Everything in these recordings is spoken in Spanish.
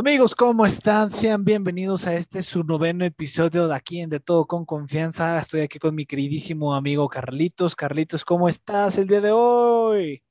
Amigos, ¿cómo están? Sean bienvenidos a este su noveno episodio de aquí en De Todo con Confianza. Estoy aquí con mi queridísimo amigo Carlitos. Carlitos, ¿cómo estás el día de hoy?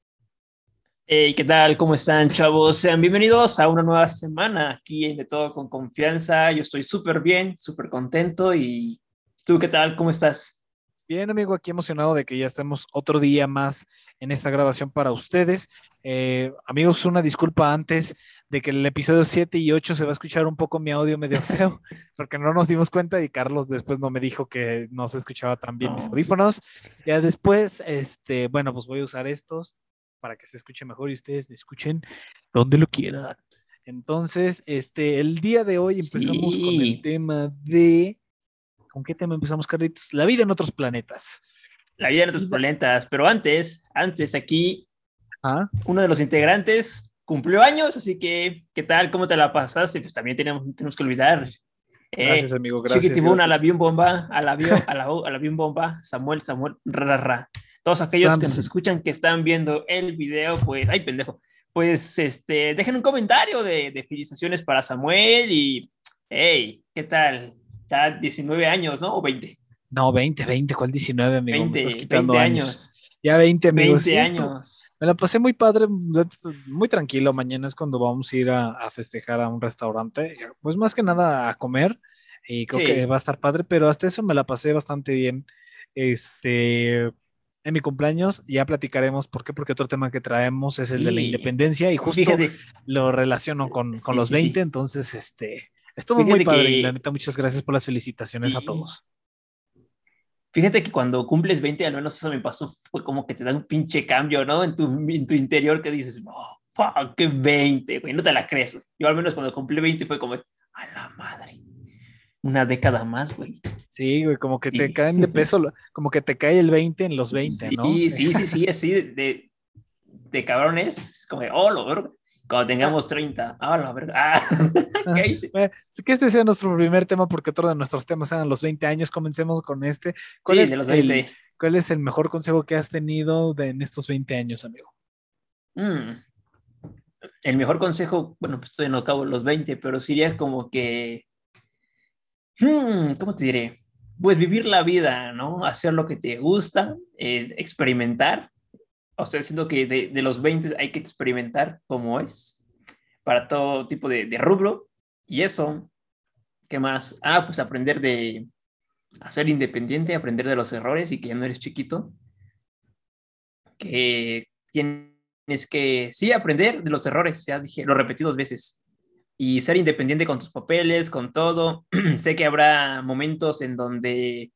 Hey, ¿qué tal? ¿Cómo están, chavos? Sean bienvenidos a una nueva semana aquí en De Todo con Confianza. Yo estoy súper bien, súper contento. ¿Y tú qué tal? ¿Cómo estás? Bien, amigo, aquí emocionado de que ya estemos otro día más en esta grabación para ustedes. Eh, amigos, una disculpa antes de que el episodio 7 y 8 se va a escuchar un poco mi audio medio feo, porque no nos dimos cuenta y Carlos después no me dijo que no se escuchaba tan bien mis audífonos. Ya después, este, bueno, pues voy a usar estos para que se escuche mejor y ustedes me escuchen donde lo quieran. Entonces, este, el día de hoy empezamos con el tema de... ¿Con qué tema empezamos, Carlitos? La vida en otros planetas. La vida en otros planetas, pero antes, antes aquí, ¿Ah? uno de los integrantes cumplió años, así que, ¿qué tal? ¿Cómo te la pasaste? Pues también tenemos, tenemos que olvidar. Eh, gracias, amigo, gracias. Chiquitibuna, al avión bomba, al avión, a la, al avión bomba, Samuel, Samuel, ra, Todos aquellos que nos escuchan, que están viendo el video, pues, ay, pendejo, pues, este, dejen un comentario de, de felicitaciones para Samuel y, hey, ¿qué tal? Ya 19 años, ¿no? ¿O 20? No, 20, 20, ¿cuál 19, amigo? 20, Me estás quitando 20 años. Ya 20, amigos. 20 años. Me la pasé muy padre, muy tranquilo. Mañana es cuando vamos a ir a, festejar a un restaurante, pues más que nada a comer. Y creo que va a estar padre, pero hasta eso me la pasé bastante bien. Este, en mi cumpleaños ya platicaremos por qué, porque otro tema que traemos es el de la independencia y justo lo relaciono con, con los 20, entonces este, estuvo muy padre. Y la neta, muchas gracias por las felicitaciones a todos. Fíjate que cuando cumples 20, al menos eso me pasó, fue como que te da un pinche cambio, ¿no? En tu, en tu interior que dices, oh, fuck, que 20, güey, no te la crees. Yo al menos cuando cumplí 20 fue como, a la madre, una década más, güey. Sí, güey, como que te caen de peso, como que te cae el 20 en los 20, ¿no? Sí, sí, sí, sí, así de, de, cabrones, como, oh, lo, cuando tengamos 30. Ah, la verdad. Ah, ¿Qué hice? Que este sea nuestro primer tema, porque otro de nuestros temas eran los 20 años. Comencemos con este. ¿Cuál, sí, es, de los 20. El, ¿Cuál es el mejor consejo que has tenido de, en estos 20 años, amigo? Mm. El mejor consejo, bueno, pues estoy en acabo los 20, pero sería como que. Hmm, ¿Cómo te diré? Pues vivir la vida, ¿no? Hacer lo que te gusta, eh, experimentar estoy diciendo que de, los 20 hay que experimentar cómo es para todo tipo de, rubro. Y eso, ¿qué más? Ah, pues aprender de a ser independiente, aprender de los errores y que ya no eres chiquito. Que tienes que, sí, aprender de los errores, ya dije, lo repetí dos veces. Y ser independiente con tus papeles, con todo. sé que habrá momentos en donde,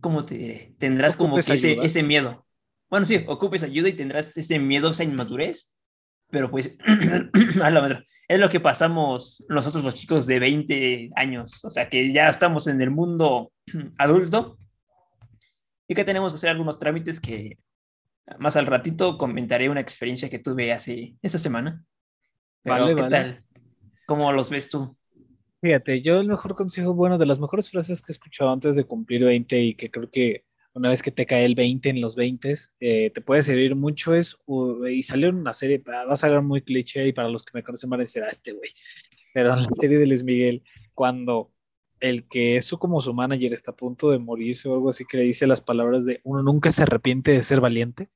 ¿cómo te diré? Tendrás como que ese, ese miedo bueno, sí, ocupes ayuda y tendrás ese miedo, esa inmadurez, pero pues a la es lo que pasamos nosotros los chicos de 20 años, o sea que ya estamos en el mundo adulto y que tenemos que hacer algunos trámites que más al ratito comentaré una experiencia que tuve hace esta semana. Pero, ¿qué tal? ¿Cómo los ves tú? Fíjate, yo el mejor consejo, bueno, de las mejores frases que he escuchado antes de cumplir 20 y que creo que una vez que te cae el 20 en los 20, eh, te puede servir mucho es, y salió en una serie, va a salir muy cliché y para los que me conocen van a decir, ah, este güey, pero en la serie de Luis Miguel, cuando el que es su, como su manager está a punto de morirse o algo así, que le dice las palabras de uno nunca se arrepiente de ser valiente,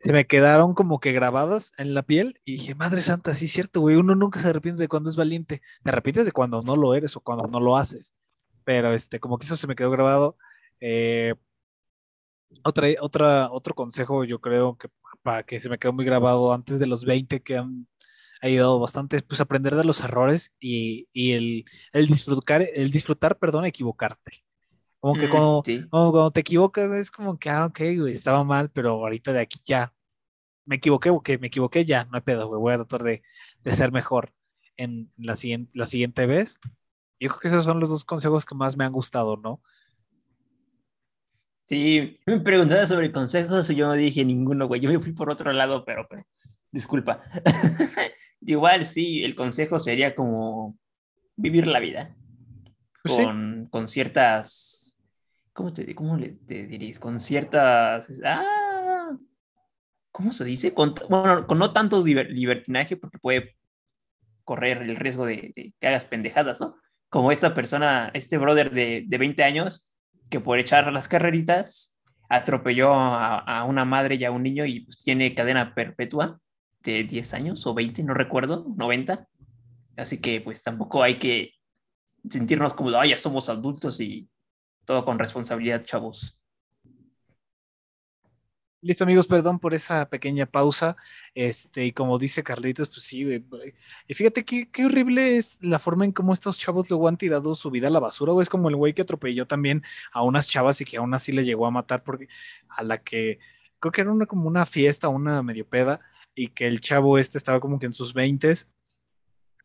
se me quedaron como que grabadas en la piel y dije, madre santa, sí es cierto, güey, uno nunca se arrepiente de cuando es valiente, te arrepientes de cuando no lo eres o cuando no lo haces, pero este, como que eso se me quedó grabado eh, otra, otra, otro consejo, yo creo que para que se me quedó muy grabado antes de los 20 que han ayudado bastante, es pues aprender de los errores y, y el, el, disfrutar, el disfrutar, perdón, equivocarte. Como que mm, cuando, cuando, te equivocas es como que, ah, ok, güey, estaba mal, pero ahorita de aquí ya me equivoqué, ok, me equivoqué, ya, no hay pedo, güey, voy a tratar de, de ser mejor en la siguiente, la siguiente vez. Yo creo que esos son los dos consejos que más me han gustado, ¿no? Sí, me preguntaba sobre consejos y yo no dije ninguno, güey. Yo me fui por otro lado, pero, disculpa. Igual, sí, el consejo sería como vivir la vida pues con, con, ciertas. ¿Cómo te, cómo le, te dirías? Con ciertas. Ah, ¿Cómo se dice? Con, bueno, con no tanto libertinaje, porque puede correr el riesgo de, que hagas pendejadas, ¿no? Como esta persona, este brother de, de 20 años, que por echar las carreritas atropelló a, una madre y a un niño y pues tiene cadena perpetua de 10 años o 20, no recuerdo, 90. Así que pues tampoco hay que sentirnos como, ay, ya somos adultos y todo con responsabilidad, chavos. Listo, amigos, perdón por esa pequeña pausa. Este, y como dice Carlitos, pues sí. Y fíjate qué, qué horrible es la forma en cómo estos chavos luego han tirado su vida a la basura, güey. Es como el güey que atropelló también a unas chavas y que aún así le llegó a matar porque a la que creo que era una como una fiesta, una medio peda, y que el chavo este estaba como que en sus veintes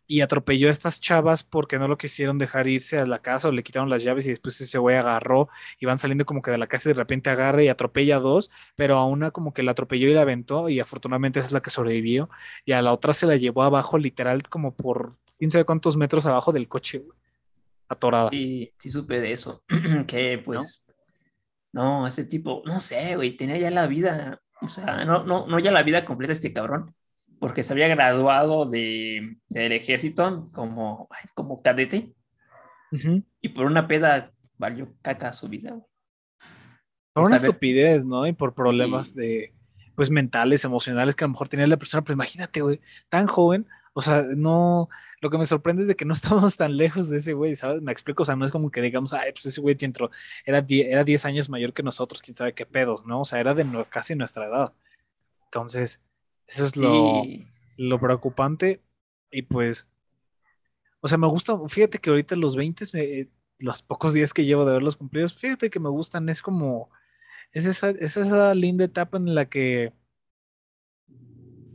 y atropelló a estas chavas porque no lo quisieron dejar irse a la casa o le quitaron las llaves y después ese güey agarró y van saliendo como que de la casa y de repente agarra y atropella a dos, pero a una como que la atropelló y la aventó y afortunadamente esa es la que sobrevivió y a la otra se la llevó abajo literal como por quién sabe cuántos metros abajo del coche, atorada. Sí, sí supe de eso, que pues, ¿No? no, ese tipo, no sé, güey, tenía ya la vida, o sea, no, no, no ya la vida completa este cabrón, porque se había graduado de, del ejército como, como cadete y por una peda valió caca su vida. Por una estupidez, ¿no? Y por problemas de, pues, mentales, emocionales que a lo mejor tenía la persona, pero imagínate, güey, tan joven, o sea, no, lo que me sorprende es de que no estamos tan lejos de ese güey, ¿sabes? Me explico, o sea, no es como que digamos, ay, pues ese güey entró, era 10 era diez años mayor que nosotros, quién sabe qué pedos, ¿no? O sea, era de casi nuestra edad. Entonces, eso es lo, lo, preocupante. Y pues, o sea, me gusta, fíjate que ahorita los 20, los pocos días que llevo de verlos cumplidos, fíjate que me gustan, es como, es esa, es esa linda etapa en la que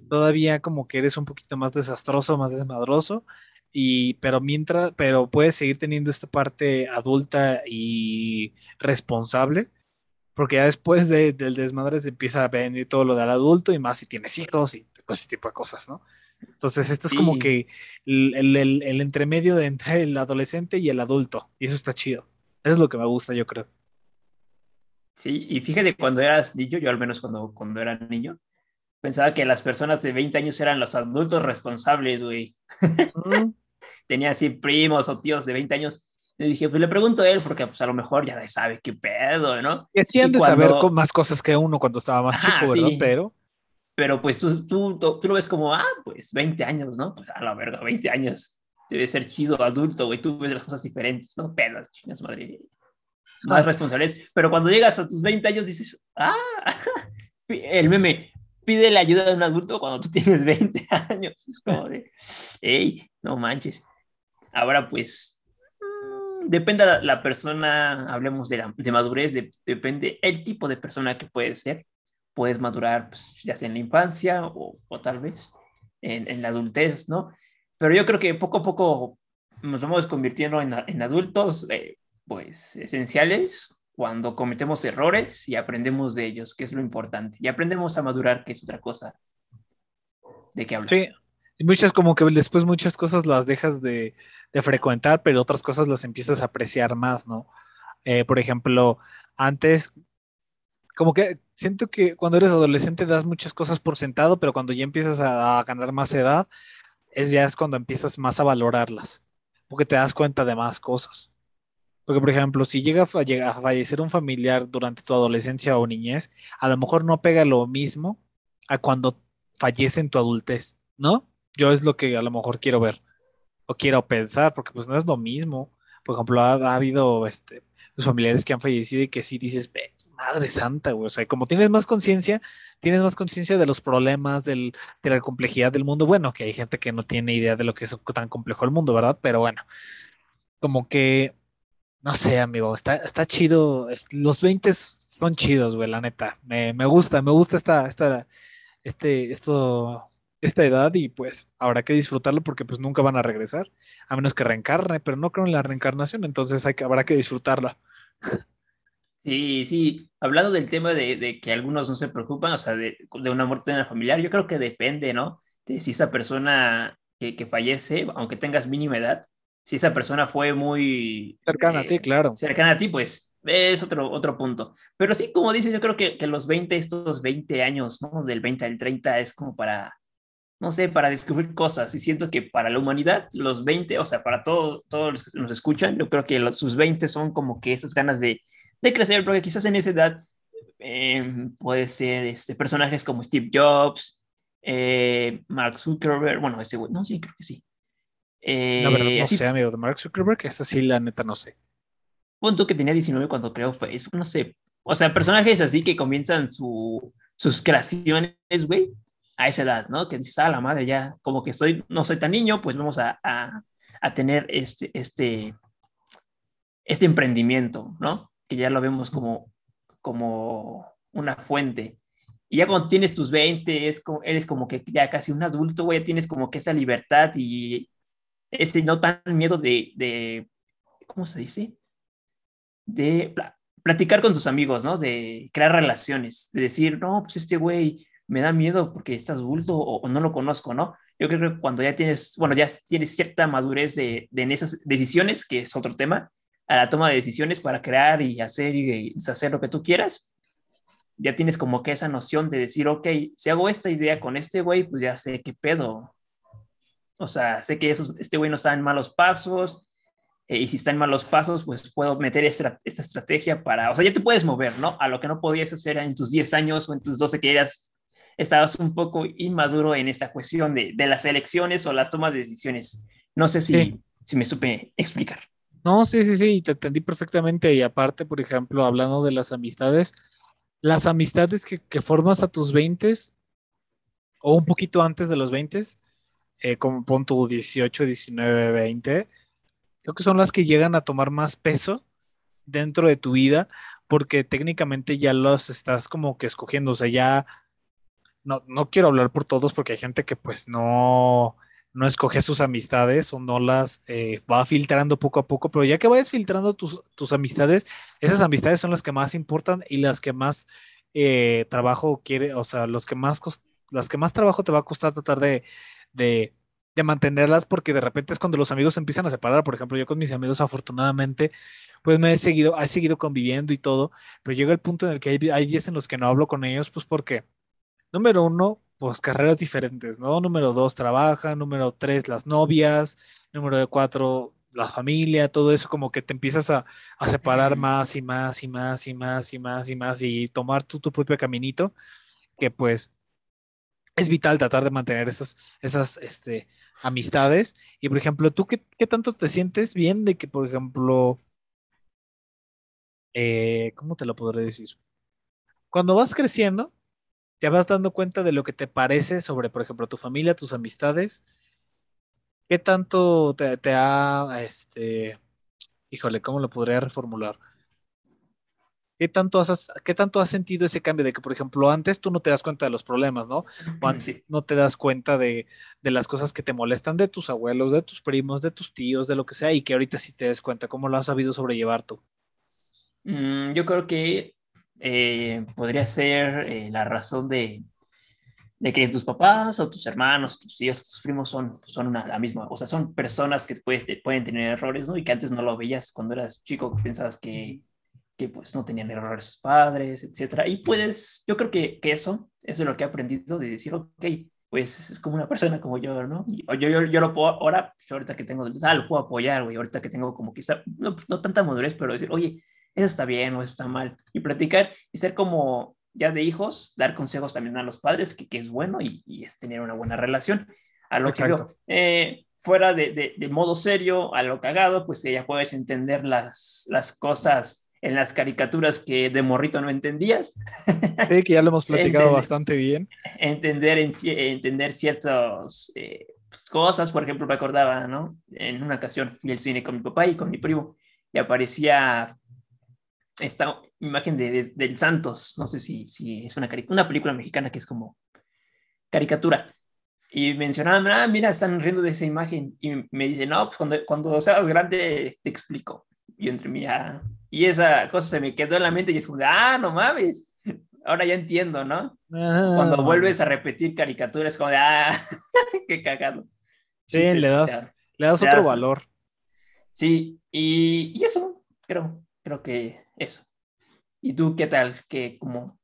todavía como que eres un poquito más desastroso, más desmadroso, y pero mientras, pero puedes seguir teniendo esta parte adulta y responsable porque ya después del desmadre se empieza a venir todo lo del adulto y más si tienes hijos y todo ese tipo de cosas, ¿no? Entonces, esto es como que el, el, el, entremedio de entre el adolescente y el adulto, y eso está chido. Eso es lo que me gusta, yo creo. Sí, y fíjate, cuando eras niño, yo al menos cuando, cuando era niño, pensaba que las personas de 20 años eran los adultos responsables, güey. Tenía así primos o tíos de 20 años le dije, pues le pregunto a él, porque pues a lo mejor ya sabe qué pedo, ¿no? Que sí han de saber más cosas que uno cuando estaba más chico, ¿verdad? Pero... Pero pues tú, tú, tú, lo ves como, ah, pues 20 años, ¿no? Pues a la verga, 20 años. Debe ser chido, adulto, güey. Tú ves las cosas diferentes, ¿no? Pedas, chingas, madre. Más responsables. Pero cuando llegas a tus 20 años dices, ah, el meme, pide la ayuda de un adulto cuando tú tienes 20 años. Es como de, hey, no manches. Ahora pues depende de la persona, hablemos de, madurez, depende el tipo de persona que puedes ser. Puedes madurar pues, ya sea en la infancia o, tal vez en, la adultez, ¿no? Pero yo creo que poco a poco nos vamos convirtiendo en, adultos, eh, pues, esenciales cuando cometemos errores y aprendemos de ellos, que es lo importante. Y aprendemos a madurar, que es otra cosa de qué hablar. Sí, y muchas como que después muchas cosas las dejas de, frecuentar, pero otras cosas las empiezas a apreciar más, ¿no? Eh, por ejemplo, antes, como que siento que cuando eres adolescente das muchas cosas por sentado, pero cuando ya empiezas a, ganar más edad, es ya es cuando empiezas más a valorarlas, porque te das cuenta de más cosas. Porque, por ejemplo, si a, llega a fallecer un familiar durante tu adolescencia o niñez, a lo mejor no pega lo mismo a cuando fallece en tu adultez, ¿no? Yo es lo que a lo mejor quiero ver o quiero pensar, porque pues no es lo mismo. Por ejemplo, ha, habido este, los familiares que han fallecido y que sí dices, madre santa, güey. O sea, como tienes más conciencia, tienes más conciencia de los problemas, del, de la complejidad del mundo. Bueno, que hay gente que no tiene idea de lo que es tan complejo el mundo, ¿verdad? Pero bueno, como que, no sé, amigo, está, está chido. Los 20 son chidos, güey, la neta. Me, me gusta, me gusta esta, esta, este, esto esta edad y pues habrá que disfrutarlo porque pues nunca van a regresar, a menos que reencarne, pero no creo en la reencarnación, entonces hay que, habrá que disfrutarla. Sí, sí, hablando del tema de, que algunos no se preocupan, o sea, de, una muerte en la familiar, yo creo que depende, ¿no? De si esa persona que, fallece, aunque tengas mínima edad, si esa persona fue muy... Cercana a ti, eh, claro. Cercana a ti, pues es otro, otro punto. Pero sí, como dices, yo creo que, que los 20, estos 20 años, ¿no? Del 20 al 30 es como para no sé, para descubrir cosas. Y siento que para la humanidad, los 20, o sea, para todo, todos los que nos escuchan, yo creo que los, sus 20 son como que esas ganas de, de crecer, porque quizás en esa edad eh, puede ser este, personajes como Steve Jobs, eh, Mark Zuckerberg, bueno, ese güey, no, sí, creo que sí. Eh, la verdad no sé, amigo, de Mark Zuckerberg, esa sí, la neta no sé. Punto que tenía 19 cuando creó Facebook, no sé. O sea, personajes así que comienzan su, sus creaciones, güey, a esa edad, ¿no? Que dices, ah, la madre, ya, como que estoy, no soy tan niño, pues vamos a, a, a tener este, este, este emprendimiento, ¿no? Que ya lo vemos como, como una fuente. Y ya cuando tienes tus 20, es como, eres como que ya casi un adulto, güey, tienes como que esa libertad y ese no tan miedo de, de ¿cómo se dice? De platicar con tus amigos, ¿no? De crear relaciones, de decir, no, pues este güey me da miedo porque estás bulto o, no lo conozco, ¿no? Yo creo que cuando ya tienes, bueno, ya tienes cierta madurez de, de en esas decisiones, que es otro tema, a la toma de decisiones para crear y hacer y hacer lo que tú quieras, ya tienes como que esa noción de decir, ok, si hago esta idea con este güey, pues ya sé qué pedo. O sea, sé que esos, este güey no está en malos pasos, eh, y si está en malos pasos, pues puedo meter esta, esta, estrategia para, o sea, ya te puedes mover, ¿no? A lo que no podías hacer en tus 10 años o en tus 12 que eras estabas un poco inmaduro en esta cuestión de, de las elecciones o las tomas de decisiones. No sé si, si me supe explicar. No, sí, sí, sí, te entendí perfectamente. Y aparte, por ejemplo, hablando de las amistades, las amistades que, que formas a tus 20 o un poquito antes de los 20, eh, como pon tu 18, 19, 20, creo que son las que llegan a tomar más peso dentro de tu vida porque técnicamente ya los estás como que escogiendo, o sea, ya no, no quiero hablar por todos porque hay gente que pues no, no escoge sus amistades o no las eh, va filtrando poco a poco, pero ya que vayas filtrando tus, tus, amistades, esas amistades son las que más importan y las que más eh, trabajo quiere, o sea, los que más las que más trabajo te va a costar tratar de, de, de, mantenerlas porque de repente es cuando los amigos empiezan a separar, por ejemplo, yo con mis amigos afortunadamente pues me he seguido, he seguido conviviendo y todo, pero llega el punto en el que hay, hay días en los que no hablo con ellos, pues porque número uno, pues carreras diferentes, ¿no? Número dos, trabaja, número tres, las novias, número cuatro, la familia, todo eso como que te empiezas a, separar más y más y más y más y más y más y tomar tú tu propio caminito, que pues es vital tratar de mantener esas, esas este, amistades. Y por ejemplo, ¿tú qué, tanto te sientes bien de que, por ejemplo, eh, ¿cómo te lo podré decir? Cuando vas creciendo, te vas dando cuenta de lo que te parece sobre, por ejemplo, tu familia, tus amistades. ¿Qué tanto te, ha, este, híjole, ¿cómo lo podría reformular? ¿Qué tanto, has, ¿Qué tanto has sentido ese cambio de que, por ejemplo, antes tú no te das cuenta de los problemas, ¿no? O antes no te das cuenta de, de, las cosas que te molestan de tus abuelos, de tus primos, de tus tíos, de lo que sea, y que ahorita sí te des cuenta, ¿cómo lo has sabido sobrellevar tú? Mm, yo creo que eh, podría ser eh, la razón de, de, que tus papás o tus hermanos, tus tíos, tus primos son, son la misma, o sea, son personas que puedes, pueden tener errores, ¿no? Y que antes no lo veías cuando eras chico, pensabas que, que pues no tenían errores sus padres, etcétera. Y puedes, yo creo que, que eso, eso es lo que he aprendido de decir, ok, pues es como una persona como yo, ¿no? Yo, yo, yo lo puedo, ahora, pues ahorita que tengo, ah, lo puedo apoyar, güey, ahorita que tengo como quizá, no, no tanta madurez, pero decir, oye, eso está bien o eso está mal. Y platicar y ser como ya de hijos, dar consejos también a los padres, que, que es bueno y, y, es tener una buena relación. A lo que yo, eh, fuera de, de, modo serio, a lo cagado, pues que ya puedes entender las, las cosas en las caricaturas que de morrito no entendías. Sí, que ya lo hemos platicado bastante bien. Entender, en, entender ciertas eh, pues, cosas, por ejemplo, me acordaba, ¿no? En una ocasión fui al cine con mi papá y con mi primo y aparecía esta imagen de, del Santos, no sé si, si es una, una película mexicana que es como caricatura. Y mencionaban, ah, mira, están riendo de esa imagen. Y me dicen, no, pues cuando, cuando seas grande te explico. Y entre mí, ah, y esa cosa se me quedó en la mente y es como, ah, no mames, ahora ya entiendo, ¿no? cuando vuelves a repetir caricaturas, como de, ah, qué cagado. Sí, le das, le das otro valor. Sí, y, y eso, creo, creo que eso. ¿Y tú qué tal? ¿Qué, como...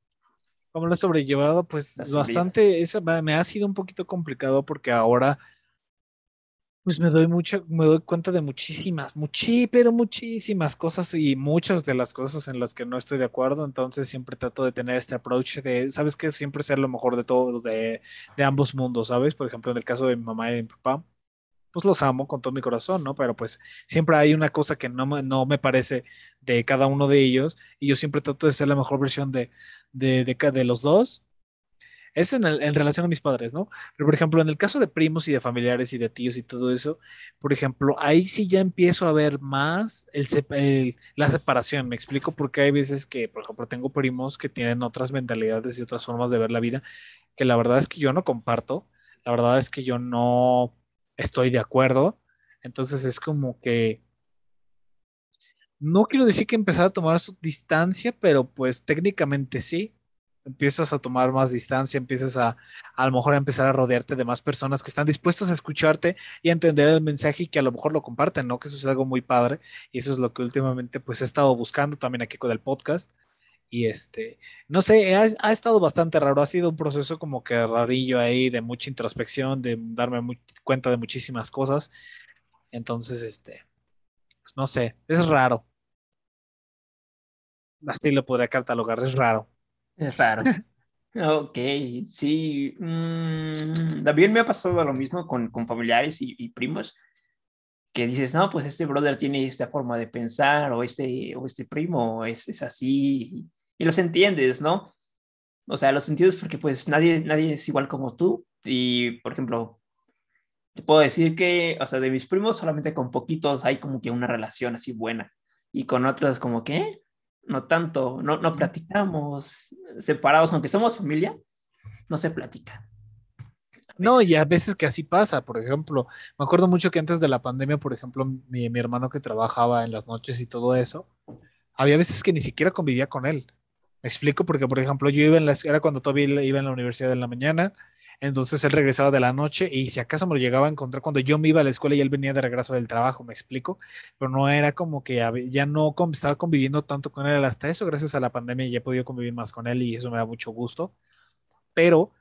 ¿Cómo lo he sobrellevado? Pues bastante, eso me ha sido un poquito complicado porque ahora pues me doy mucho, me doy cuenta de muchísimas, muchí, pero muchísimas cosas y muchas de las cosas en las que no estoy de acuerdo, entonces siempre trato de tener este approach de, ¿sabes qué? Siempre ser lo mejor de todo, de, de ambos mundos, ¿sabes? Por ejemplo, en el caso de mi mamá y de mi papá, pues los amo con todo mi corazón, ¿no? Pero pues siempre hay una cosa que no, no me parece de cada uno de ellos y yo siempre trato de ser la mejor versión de, de, de, de los dos es en, en, relación a mis padres, ¿no? Pero, por ejemplo, en el caso de primos y de familiares y de tíos y todo eso, por ejemplo, ahí sí ya empiezo a ver más el, la separación. Me explico porque hay veces que, por ejemplo, tengo primos que tienen otras mentalidades y otras formas de ver la vida que la verdad es que yo no comparto. La verdad es que yo no estoy de acuerdo. Entonces es como que no quiero decir que empezar a tomar su distancia, pero pues técnicamente sí empiezas a tomar más distancia, empiezas a a lo mejor a empezar a rodearte de más personas que están dispuestos a escucharte y a entender el mensaje y que a lo mejor lo comparten, ¿no? Que eso es algo muy padre y eso es lo que últimamente pues he estado buscando también aquí con el podcast. Y este, no sé, ha, ha estado bastante raro, ha sido un proceso como que rarillo ahí de mucha introspección, de darme muy, cuenta de muchísimas cosas. Entonces, este, pues no sé, es raro. Así lo podría catalogar, es raro. Es raro. ok, sí. Mm, también me ha pasado lo mismo con, con familiares y, primos, que dices, no, pues este brother tiene esta forma de pensar, o este, o este primo es, es así, y, los entiendes, ¿no? O sea, los entiendes porque pues nadie, nadie es igual como tú, y por ejemplo, te puedo decir que, o sea, de mis primos solamente con poquitos hay como que una relación así buena, y con otros como que, no tanto, no, no platicamos separados, aunque somos familia, no se platica. No, y a veces que así pasa, por ejemplo, me acuerdo mucho que antes de la pandemia, por ejemplo, mi, mi hermano que trabajaba en las noches y todo eso, había veces que ni siquiera convivía con él. Me explico porque, por ejemplo, yo iba en la, era cuando todavía iba en la universidad en la mañana, entonces él regresaba de la noche y si acaso me lo llegaba a encontrar cuando yo me iba a la escuela y él venía de regreso del trabajo, me explico, pero no era como que ya no estaba conviviendo tanto con él hasta eso, gracias a la pandemia ya he podido convivir más con él y eso me da mucho gusto, pero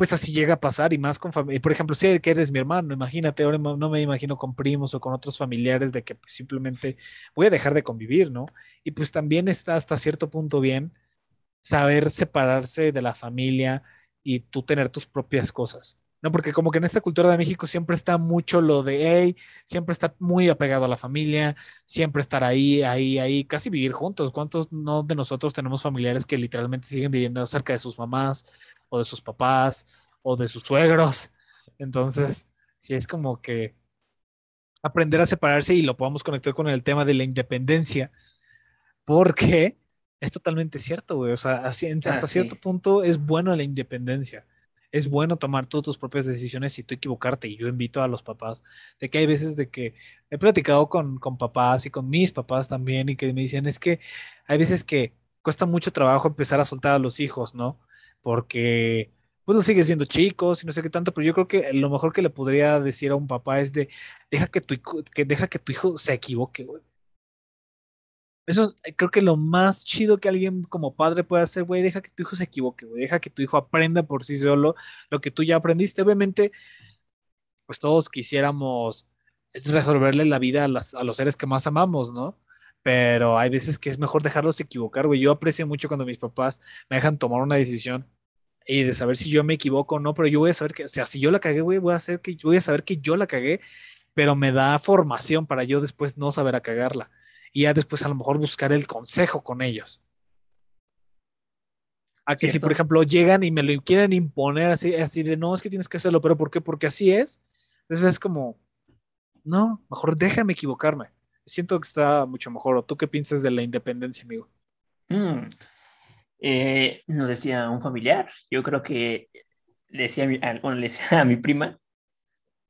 pues así llega a pasar y más con familia. Por ejemplo, si eres mi hermano, imagínate, ahora no me imagino con primos o con otros familiares de que pues, simplemente voy a dejar de convivir, ¿no? Y pues también está hasta cierto punto bien saber separarse de la familia, y tú tener tus propias cosas. No, porque como que en esta cultura de México siempre está mucho lo de, hey, siempre está muy apegado a la familia, siempre estar ahí, ahí, ahí, casi vivir juntos. ¿Cuántos no de nosotros tenemos familiares que literalmente siguen viviendo cerca de sus mamás o de sus papás o de sus suegros? Entonces, sí es como que aprender a separarse y lo podamos conectar con el tema de la independencia, porque es totalmente cierto, güey. O sea, hasta cierto punto es bueno la independencia. Es bueno tomar todas tus propias decisiones y tú equivocarte. Y yo invito a los papás de que hay veces de que he platicado con, con papás y con mis papás también y que me dicen es que hay veces que cuesta mucho trabajo empezar a soltar a los hijos, ¿no? Porque pues los sigues viendo chicos y no sé qué tanto, pero yo creo que lo mejor que le podría decir a un papá es de deja que tu, que deja que tu hijo se equivoque, güey. Eso es, eh, creo que lo más chido que alguien como padre puede hacer, güey, deja que tu hijo se equivoque, güey, deja que tu hijo aprenda por sí solo lo que tú ya aprendiste. Obviamente, pues todos quisiéramos resolverle la vida a, los seres que más amamos, ¿no? Pero hay veces que es mejor dejarlos equivocar, güey. Yo aprecio mucho cuando mis papás me dejan tomar una decisión y de saber si yo me equivoco o no, pero yo voy a saber que, o sea, si yo la cagué, güey, voy a, hacer que, voy a saber que yo la cagué, pero me da formación para yo después no saber a cagarla y ya después a lo mejor buscar el consejo con ellos. A que si, por ejemplo, llegan y me lo quieren imponer así, así de, no, es que tienes que hacerlo, pero ¿por qué? Porque así es. Entonces es como, no, mejor déjame equivocarme. Siento que está mucho mejor. ¿O tú qué piensas de la independencia, amigo? Mm. Eh, nos decía un familiar, yo creo que le decía, bueno, le decía a mi prima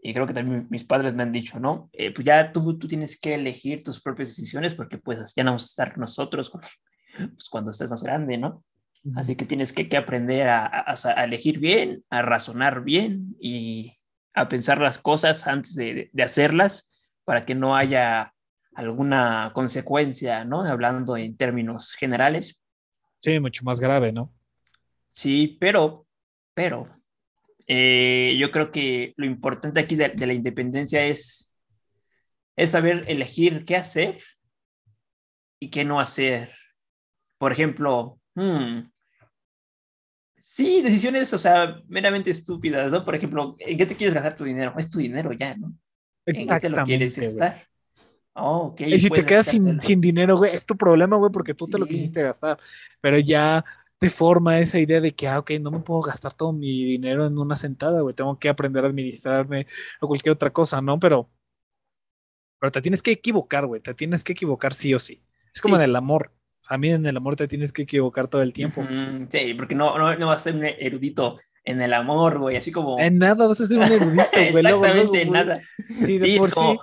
y creo que también mis padres me han dicho, ¿no? Eh, pues ya tú, tú tienes que elegir tus propias decisiones porque pues ya no vamos a estar nosotros cuando, pues, cuando estés más grande, ¿no? Así que tienes que, que aprender a, a, elegir bien, a razonar bien y a pensar las cosas antes de, de, hacerlas para que no haya alguna consecuencia, ¿no? Hablando en términos generales. Sí, mucho más grave, ¿no? Sí, pero, pero, eh, yo creo que lo importante aquí de, de, la independencia es, es saber elegir qué hacer y qué no hacer. Por ejemplo, hmm, sí, decisiones, o sea, meramente estúpidas, ¿no? Por ejemplo, ¿en qué te quieres gastar tu dinero? Es tu dinero ya, ¿no? ¿En qué te lo quieres gastar? Oh, ok. Y si te quedas sin, sin, dinero, güey, es tu problema, güey, porque tú sí. te lo quisiste gastar. Pero ya te forma esa idea de que, ah, ok, no me puedo gastar todo mi dinero en una sentada, güey, tengo que aprender a administrarme o cualquier otra cosa, ¿no? Pero, pero te tienes que equivocar, güey, te tienes que equivocar sí o sí. Es como sí. en el amor. A mí en el amor te tienes que equivocar todo el tiempo. Sí, porque no, no, no vas a ser un erudito en el amor, güey, así como... En nada vas a ser un erudito, güey. Exactamente, en nada. Sí, sí es como sí.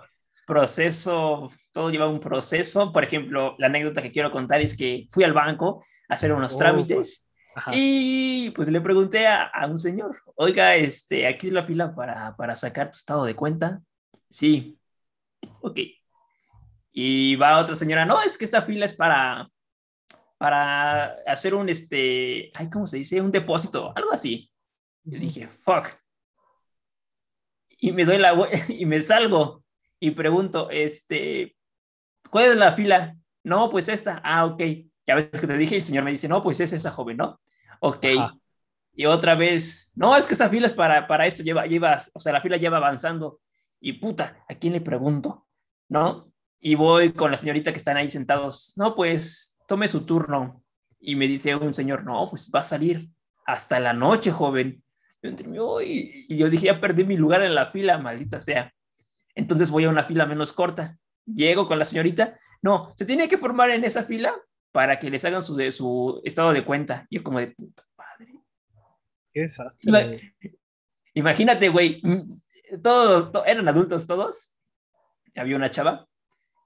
Proceso, todo lleva un proceso. Por ejemplo, la anécdota que quiero contar es que fui al banco a hacer unos oh, trámites Ajá. y pues le pregunté a, a, un señor, oiga, este, aquí es la fila para, para sacar tu estado de cuenta. Sí, ok. Y va otra señora, no, es que esa fila es para, para hacer un, este, ay, ¿cómo se dice? Un depósito, algo así. Yo dije, fuck. Y me doy la y me salgo y pregunto, este, ¿cuál es la fila? No, pues esta. Ah, ok. Ya ves que te dije, el señor me dice, no, pues es esa joven, ¿no? Ok. Ajá. Y otra vez, no, es que esa fila es para, para esto, lleva, lleva, o sea, la fila lleva avanzando. Y puta, ¿a quién le pregunto? ¿No? Y voy con la señorita que están ahí sentados. No, pues tome su turno. Y me dice un señor, no, pues va a salir hasta la noche, joven. Yo entre mí, y, y yo dije, ya perdí mi lugar en la fila, maldita sea. Entonces voy a una fila menos corta. Llego con la señorita. No, se tiene que formar en esa fila para que les hagan su, de, su estado de cuenta. Yo como de puta padre. Qué desastre. La, imagínate, güey, todos, to, eran adultos todos. Había una chava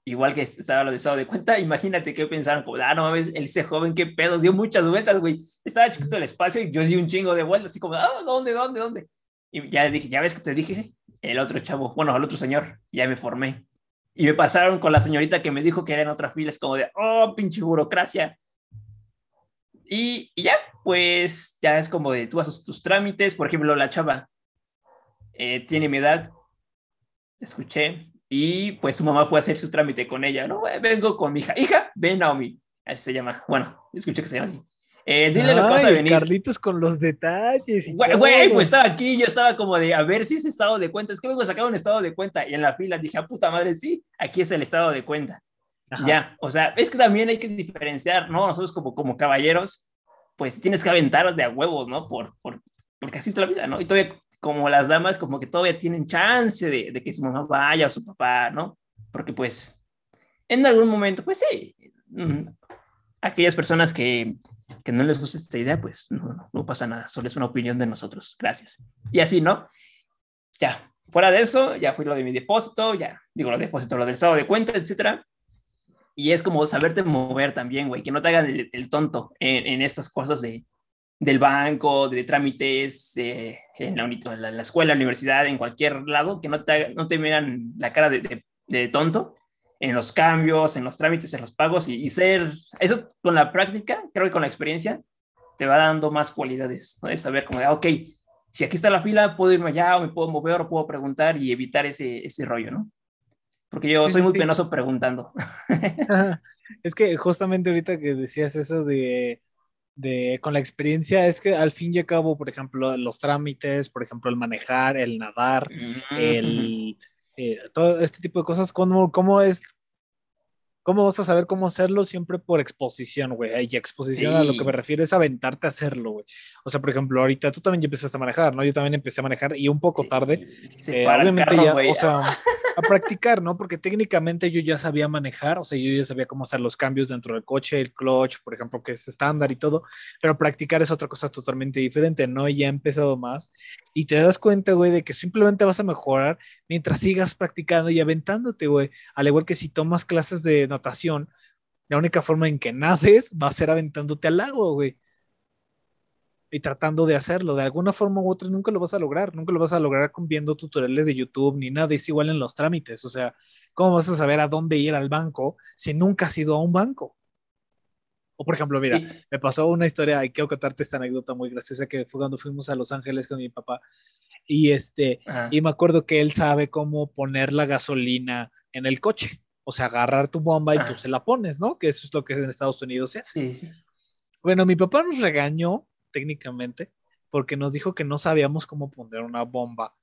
igual que estaba lo de estado de cuenta, imagínate que pensaron, como, ah, no mames, ese joven, qué pedos, dio muchas vueltas, güey. Estaba chiquito el espacio y yo di un chingo de vueltas, así como, ah, ¿dónde, dónde, dónde? Y ya dije, ya ves que te dije, el otro chavo, bueno, el otro señor, ya me formé. Y me pasaron con la señorita que me dijo que era otras filas, como de, oh, pinche burocracia. Y, y, ya, pues, ya es como de, tú haces tus trámites, por ejemplo, la chava eh, tiene mi edad, escuché, y pues su mamá fue a hacer su trámite con ella, ¿no? Vengo con mi hija, hija, ven Naomi, así se llama, bueno, escuché que se llama así. Eh, dile Ay, lo que vas a venir. Carlitos con los detalles. Güey, güey, pues estaba aquí, yo estaba como de, a ver si es estado de cuenta, es que vengo a sacar un estado de cuenta, y en la fila dije, a puta madre, sí, aquí es el estado de cuenta. Ajá. Ya, o sea, es que también hay que diferenciar, ¿no? Nosotros como, como caballeros, pues tienes que aventar de a huevos, ¿no? Por, por, porque así está la vida, ¿no? Y todavía como las damas como que todavía tienen chance de, de, que su mamá vaya o su papá, ¿no? Porque pues en algún momento, pues sí, aquellas personas que, que no les gusta esta idea, pues no, pasa nada, solo es una opinión de nosotros, gracias. Y así, ¿no? Ya, fuera de eso, ya fui lo de mi depósito, ya digo lo de depósito, lo del estado de cuenta, etcétera. Y es como saberte mover también, güey, que no te hagan el, tonto en, estas cosas de, del banco, de trámites, eh, en, la, escuela, universidad, en cualquier lado, que no te, no te miran la cara de, tonto en los cambios, en los trámites, en los pagos y, y, ser, eso con la práctica, creo que con la experiencia, te va dando más cualidades, ¿no? De saber como, de, ah, ok, si aquí está la fila, puedo irme allá o me puedo mover o puedo preguntar y evitar ese, ese rollo, ¿no? Porque yo sí, soy muy sí. penoso preguntando. es que justamente ahorita que decías eso de de, con la experiencia es que al fin y al cabo, por ejemplo, los trámites, por ejemplo, el manejar, el nadar, mm. el, eh, todo este tipo de cosas, ¿cómo, cómo es? ¿Cómo vas a saber cómo hacerlo? Siempre por exposición, güey. Y exposición sí. a lo que me refiero es aventarte a hacerlo, güey. O sea, por ejemplo, ahorita tú también ya empezaste a manejar, ¿no? Yo también empecé a manejar y un poco sí. tarde. Eh, obviamente carro, ya, wey. o sea, a practicar, ¿no? Porque técnicamente yo ya sabía manejar, o sea, yo ya sabía cómo hacer los cambios dentro del coche, el clutch, por ejemplo, que es estándar y todo, pero practicar es otra cosa totalmente diferente, ¿no? Y ya he empezado más y te das cuenta, güey, de que simplemente vas a mejorar mientras sigas practicando y aventándote, güey. Al igual que si tomas clases de natación, la única forma en que nades va a ser aventándote al lago, güey y tratando de hacerlo. De alguna forma u otra nunca lo vas a lograr, nunca lo vas a lograr con viendo tutoriales de YouTube ni nada, es igual en los trámites. O sea, ¿cómo vas a saber a dónde ir al banco si nunca has ido a un banco? O por ejemplo, mira, Y- me pasó una historia, y quiero contarte esta anécdota muy graciosa que fue cuando fuimos a Los Ángeles con mi papá. Y este, Ajá. y me acuerdo que él sabe cómo poner la gasolina en el coche. O sea, agarrar tu bomba y tú Ah. se la pones, ¿no? Que eso es lo que en Estados Unidos se hace. Sí, sí. Bueno, mi papá nos regañó técnicamente porque nos dijo que no sabíamos cómo poner una bomba.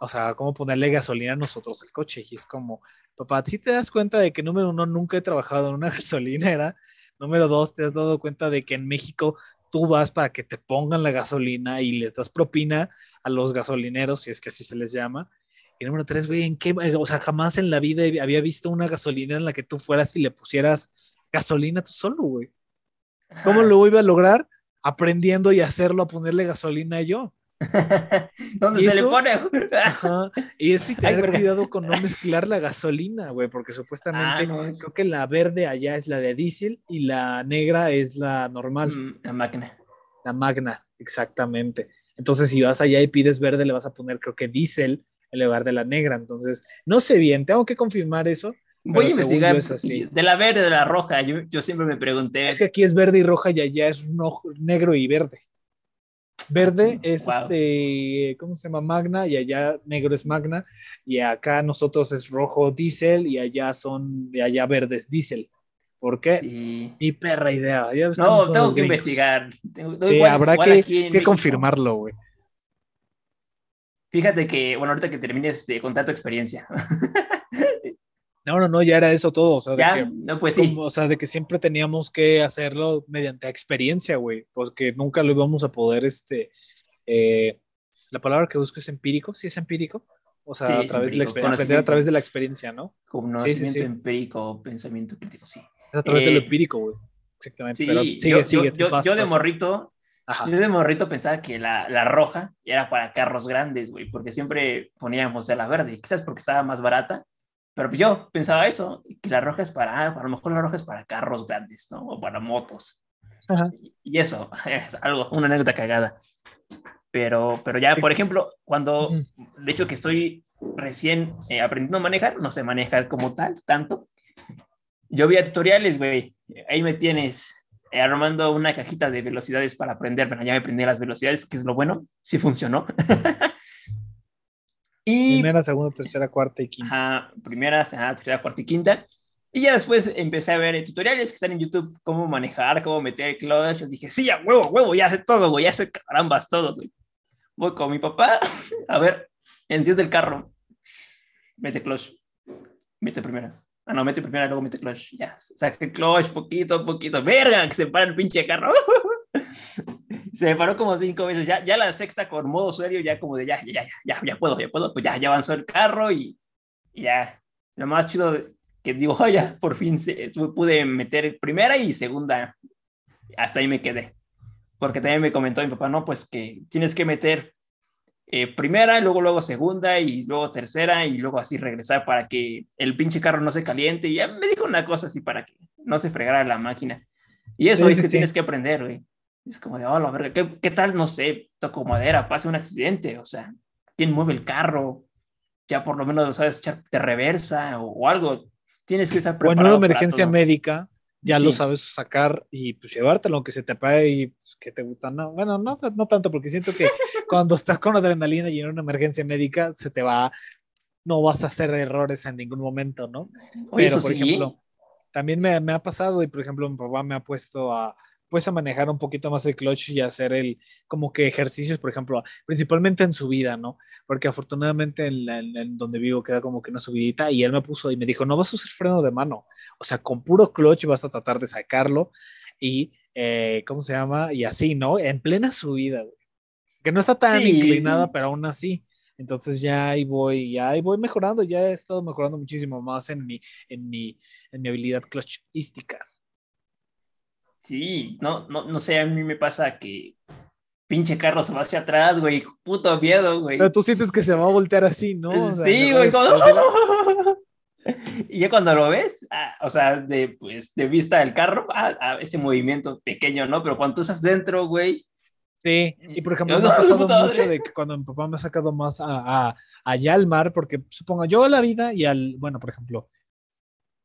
O sea, cómo ponerle gasolina a nosotros al coche. Y es como, papá, si te das cuenta de que número uno, nunca he trabajado en una gasolinera. Número dos, te has dado cuenta de que en México tú vas para que te pongan la gasolina y les das propina a los gasolineros, si es que así se les llama. Y número tres, güey, ¿en qué? O sea, jamás en la vida había visto una gasolina en la que tú fueras y le pusieras gasolina tú solo, güey. ¿Cómo lo iba a lograr? Aprendiendo y hacerlo a ponerle gasolina yo. ¿Dónde ¿Y se le pone? Ajá. Y es sí tener cuidado con no mezclar la gasolina, güey, porque supuestamente Ah, no, es- creo que la verde allá es la de diésel y la negra es la normal, Mm, La máquina. la magna, exactamente. Entonces, si vas allá y pides verde, le vas a poner, creo que diésel en lugar de la negra. Entonces, no sé bien, tengo que confirmar eso. Voy a investigar de la verde, de la roja. Yo, yo siempre me pregunté. Es que aquí es verde y roja y allá es negro y verde. Verde es Wow. este, ¿cómo se llama? Magna y allá negro es magna y acá nosotros es rojo diésel y allá son, y allá verde es diésel. ¿Por qué? Sí. Ni perra idea. No, tengo que gringos. investigar. Tengo- Sí, igual- habrá igual que, México. confirmarlo, güey. Fíjate que, bueno, ahorita que termines de contar tu experiencia. No, no, no, ya era eso todo. O sea, de ya, que, no, pues sí. como- o sea, de que siempre teníamos que hacerlo mediante experiencia, güey. Porque nunca lo íbamos a poder, este, eh, la palabra que busco es empírico, sí es empírico. O sea, Sí, a través de la experiencia, aprender a conocimiento. través de la experiencia, ¿no? Conocimiento sí, sí. empírico, pensamiento crítico, sí. Es a través de Eh, lo empírico, güey. Exactamente. Sí, pero sigue, yo- sigue. yo- de morrito, Ajá. yo de morrito pensaba que la, la roja era para carros grandes, güey, porque siempre poníamos de la verde, quizás porque estaba más barata, pero pues yo pensaba eso, que la roja es para, a lo mejor la roja es para carros grandes, ¿no? O para motos. Ajá. Y- eso, es algo, una anécdota cagada. Pero, pero ya, por ejemplo, cuando, de hecho que estoy recién eh, aprendiendo a manejar, no sé manejar como tal, tanto. Yo vi tutoriales, güey. Ahí me tienes eh, armando una cajita de velocidades para aprender. Bueno, ya me aprendí las velocidades, que es lo bueno. Sí funcionó. y Primera, segunda, tercera, cuarta y quinta. Ajá, primeras, ajá, tercera, cuarta y quinta. Y ya después empecé a ver tutoriales que están en YouTube, cómo manejar, cómo meter el clutch. Yo dije, sí, a huevo, huevo, ya sé todo, güey, ya sé carambas todo, güey. Voy con mi papá, a ver, enciende el carro, mete clutch, mete primera. Ah, no, mete primera, luego mete clutch. Ya, saca el clutch poquito poquito. Verga, que se para el pinche carro. se paró como cinco veces. Ya, ya la sexta con modo serio, ya como de ya, ya, ya, ya, puedo, ya puedo. Pues ya, ya avanzó el carro y, ya. Lo más chido que digo, "Oh, ya, por fin se, pude meter primera y segunda. Hasta ahí me quedé. Porque también me comentó mi papá, no, pues que tienes que meter eh, primera, luego, luego segunda y luego tercera y luego así regresar para que el pinche carro no se caliente. Y ya me dijo una cosa así para que no se fregara la máquina. Y eso es que tienes que aprender, güey. Es como de, oh, la verga, ¿qué, qué tal, no sé, toco madera, pasa un accidente? O sea, ¿quién mueve el carro? Ya por lo menos lo sabes echar de reversa o, o algo. Tienes que estar preparado. una para emergencia médica, ya lo Sí. sabes sacar y pues llevártelo, aunque se te apague y pues, que te gusta. No, bueno, no, no tanto, porque siento que cuando estás con adrenalina y en una emergencia médica, se te va, no vas a hacer errores en ningún momento, ¿no? Oye, Pero, por sí. ejemplo, también me, me ha pasado y, por ejemplo, mi papá me ha puesto a, pues, a manejar un poquito más el clutch y hacer el, como que ejercicios, por ejemplo, principalmente en subida, ¿no? Porque afortunadamente en, la- en- en donde vivo queda como que una subidita y él me puso y me dijo, no vas a usar freno de mano, o sea, con puro clutch vas a tratar de sacarlo y, eh, ¿cómo se llama? Y así, ¿no? En plena subida, güey. Que no está tan Sí, inclinada, sí. pero aún así. Entonces ya ahí voy, ya ahí voy mejorando, ya he estado mejorando muchísimo más en mi, en mi, en mi habilidad clutchística. Sí, no, no, no sé, a mí me pasa que pinche carro se va hacia atrás, güey. Puto miedo, güey. Pero tú sientes que se va a voltear así, ¿no? O sea, sí, güey. como- Y ya cuando lo ves, ah, o sea, de, pues, de vista del carro, ah, ah, ese movimiento pequeño, ¿no? Pero cuando tú estás dentro, güey, Sí, y por ejemplo, me ha pasado mucho madre. de que cuando mi papá me ha sacado más a, a- allá al mar, porque supongo yo a la vida y al, bueno, por ejemplo,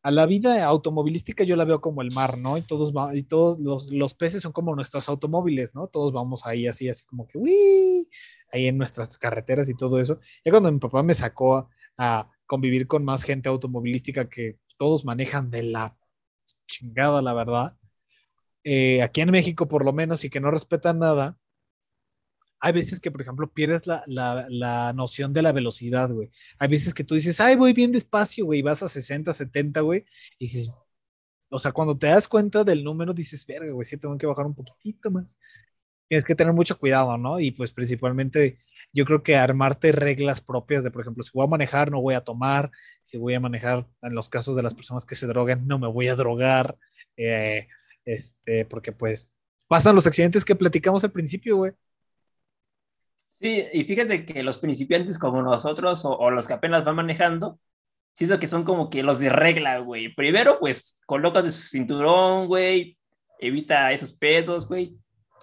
a la vida automovilística yo la veo como el mar, ¿no? Y todos, y todos los, los, peces son como nuestros automóviles, ¿no? Todos vamos ahí así, así como que, uy, ahí en nuestras carreteras y todo eso. Ya cuando mi papá me sacó a, a convivir con más gente automovilística que todos manejan de la chingada, la verdad. Eh, aquí en México, por lo menos, y que no respetan nada, hay veces que, por ejemplo, pierdes la, la, la noción de la velocidad, güey. Hay veces que tú dices, ay, voy bien despacio, güey, y vas a 60, 70, güey, y dices, o sea, cuando te das cuenta del número, dices, verga, güey, sí, tengo que bajar un poquitito más. Tienes que tener mucho cuidado, ¿no? Y pues principalmente yo creo que armarte reglas propias de, por ejemplo, si voy a manejar, no voy a tomar, si voy a manejar, en los casos de las personas que se drogan, no me voy a drogar, eh, este, porque pues pasan los accidentes que platicamos al principio, güey. Sí, y fíjate que los principiantes como nosotros o, o, los que apenas van manejando, siento que son como que los de regla, güey. Primero, pues, colocas de su cinturón, güey, evita esos pedos, güey.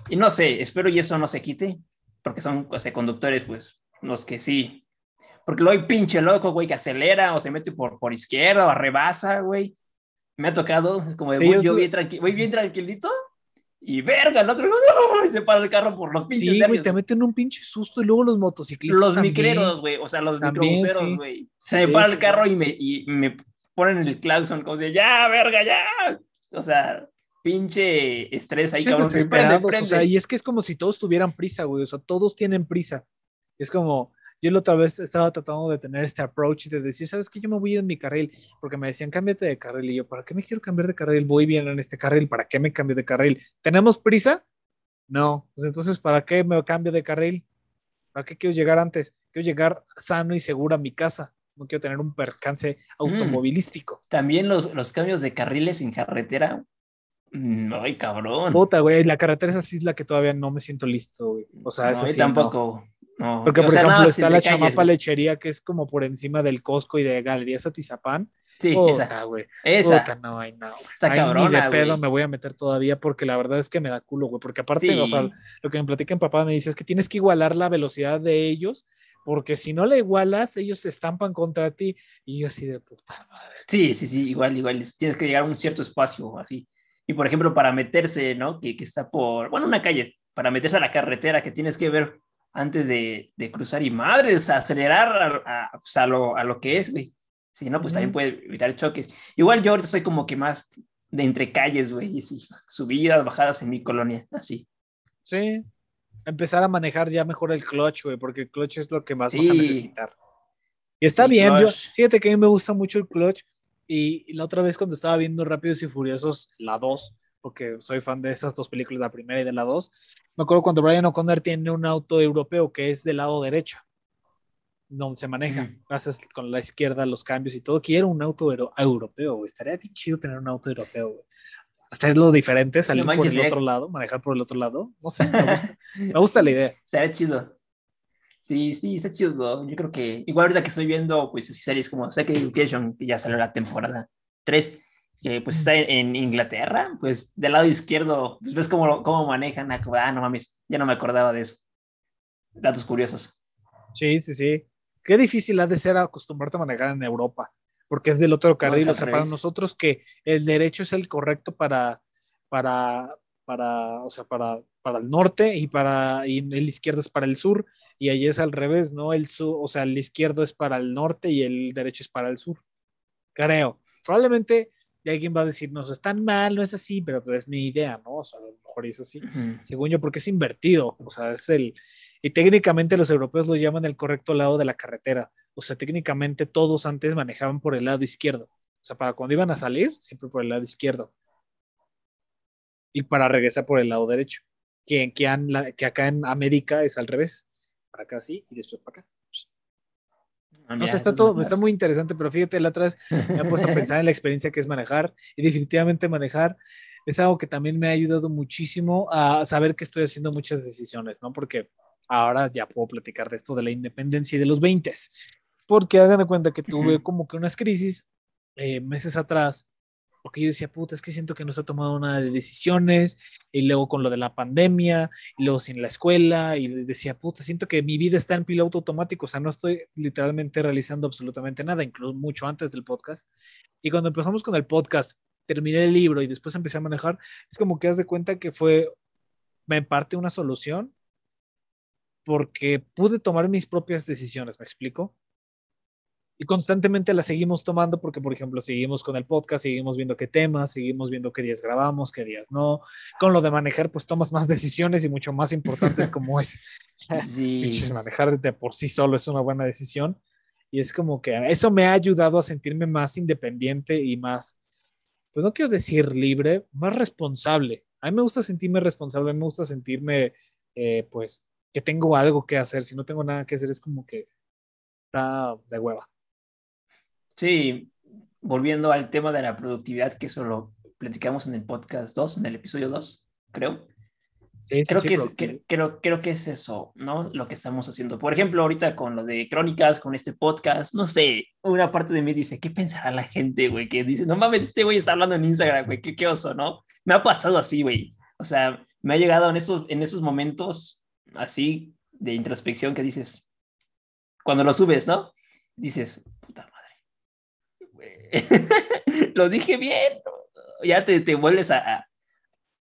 Y no sé, espero y eso no se quite, porque son o sea, conductores, pues, los que sí. Porque luego hay pinche loco, güey, que acelera o se mete por, por izquierda o rebasa, güey. Me ha tocado, es como de, voy, yo bien tranqui voy bien tranquilito y verga, el otro ¡oh! se para el carro por los pinches. Sí, güey, te meten un pinche susto y luego los motociclistas. Los micreros, güey, o sea, los microbuseros, güey. Sí. Se para el carro y me, y me ponen el claxon, como de ya, verga, ya. O sea, pinche estrés ahí, cabrón. Se prende, prende. O sea, y es que es como si todos tuvieran prisa, güey. O sea, todos tienen prisa. Es como, yo la otra vez estaba tratando de tener este approach y de decir, ¿sabes qué? Yo me voy en mi carril, porque me decían, cámbiate de carril. Y yo, ¿para qué me quiero cambiar de carril? Voy bien en este carril, ¿para qué me cambio de carril? ¿Tenemos prisa? No. Pues entonces, ¿para qué me cambio de carril? ¿Para qué quiero llegar antes? Quiero llegar sano y seguro a mi casa. No quiero tener un percance automovilístico. Mm, también los, los cambios de carriles en carretera Mm, ay, cabrón. Puta, güey, la carretera es así la que todavía no me siento listo, güey. O sea, no, eso sí, tampoco. No. Porque, por o sea, ejemplo, no, está la le calles, chamapa güey. lechería que es como por encima del Costco y de Galerías Atizapán. Sí, Puta, esa. güey. Esa. Puta, no, ay, no. Está Ay, Ni cabrona, de pedo güey. me voy a meter todavía porque la verdad es que me da culo, güey. Porque aparte, Sí. o sea, lo que me platica mi papá me dice es que tienes que igualar la velocidad de ellos porque si no la igualas, ellos se estampan contra ti. Y yo así de puta madre. Sí, sí, sí, igual, igual. Tienes que llegar a un cierto espacio, así. Y por ejemplo, para meterse, ¿no? Que, que está por, bueno, una calle, para meterse a la carretera que tienes que ver antes de, de cruzar y madres, acelerar a, a, pues, a, lo, a lo que es, güey. Si no, pues también puede evitar choques. Igual yo ahorita soy como que más de entre calles, güey, y sí, subidas, bajadas en mi colonia, así. Sí. Empezar a manejar ya mejor el clutch, güey, porque el clutch es lo que más vas a Sí. necesitar. Y está Sí, bien, yo, fíjate que a mí me gusta mucho el clutch. Y, y la otra vez cuando estaba viendo Rápidos y Furiosos, la 2, porque soy fan de esas dos películas, la primera y de la 2, me acuerdo cuando Brian O'Connor tiene un auto europeo que es del lado derecho, donde se maneja, Ujú. haces con la izquierda los cambios y todo. Quiero un auto euro- europeo, güey. estaría bien chido tener un auto europeo, güey. Hacerlo diferente, salir por el otro lado, manejar por el otro lado. No sé, me gusta. me gusta la idea. Sería chido. Sí, sí, está chido. Yo creo que, igual ahorita que estoy viendo, pues, series como Sex Education, que ya salió la temporada 3, que pues está en, Inglaterra, pues del lado izquierdo, pues ves cómo, cómo manejan. Ah, ah, no mames, ya no me acordaba de eso. Datos curiosos. Sí, sí, sí. Qué difícil ha de ser acostumbrarte a manejar en Europa, porque es del otro carril. o sea, para nosotros que el derecho es el correcto para, para, para, o sea, para, para el norte y para y el izquierdo es para el sur, y ahí es al revés, ¿no? El sur, o sea, el izquierdo es para el norte y el derecho es para el sur. Creo. Probablemente y alguien va a decir, no, están mal, no es así, pero pues es mi idea, ¿no? O sea, a lo mejor es así según yo, porque es invertido, o sea, es el, y técnicamente los europeos lo llaman el correcto lado de la carretera, o sea, técnicamente todos antes manejaban por el lado izquierdo, o sea, para cuando iban a salir, siempre por el lado izquierdo, y para regresar por el lado derecho, que, que, han- que acá en América es al revés, para acá sí, y después para acá. Ah, No mira, sé, está todo, está muy interesante, pero fíjate, la otra vez me he puesto a pensar en la experiencia que es manejar y definitivamente manejar es algo que también me ha ayudado muchísimo a saber que estoy haciendo muchas decisiones, ¿no? Porque ahora ya puedo platicar de esto de la independencia y de los 20, porque hagan de cuenta que tuve como que unas crisis eh, meses atrás porque yo decía, puta, es que siento que no estoy tomando nada de decisiones, y luego con lo de la pandemia, y luego sin la escuela, y decía, puta, siento que mi vida está en piloto automático, o sea, no estoy literalmente realizando absolutamente nada, incluso mucho antes del podcast. Y cuando empezamos con el podcast, terminé el libro y después empecé a manejar, es como que das de cuenta que fue en parte una solución porque pude tomar mis propias decisiones, ¿me explico? Y constantemente las seguimos tomando porque, por ejemplo, seguimos con el podcast, seguimos viendo qué temas, seguimos viendo qué días grabamos, qué días no. Con lo de manejar, pues tomas más decisiones y mucho más importantes como es Sí. manejar de por sí solo es una buena decisión. Y es como que eso me ha ayudado a sentirme más independiente y más, pues no quiero decir libre, más responsable. A mí me gusta sentirme responsable, a mí me gusta sentirme, eh, pues, que tengo algo que hacer. Si no tengo nada que hacer, es como que está de hueva. Sí, volviendo al tema de la productividad, que eso lo platicamos en el podcast 2, en el episodio 2, creo. Sí, Creo, sí, que es, que- creo, creo que es eso, ¿no? Lo que estamos haciendo. Por ejemplo, ahorita con lo de crónicas, con este podcast, no sé, una parte de mí dice, ¿qué pensará la gente, güey? Que dice, no mames, este güey está hablando en Instagram, güey, qué, qué oso, ¿no? Me ha pasado así, güey. O sea, me ha llegado en esos, en esos momentos así de introspección que dices, cuando lo subes, ¿no? Dices, lo dije bien. Ya te, te vuelves a, a-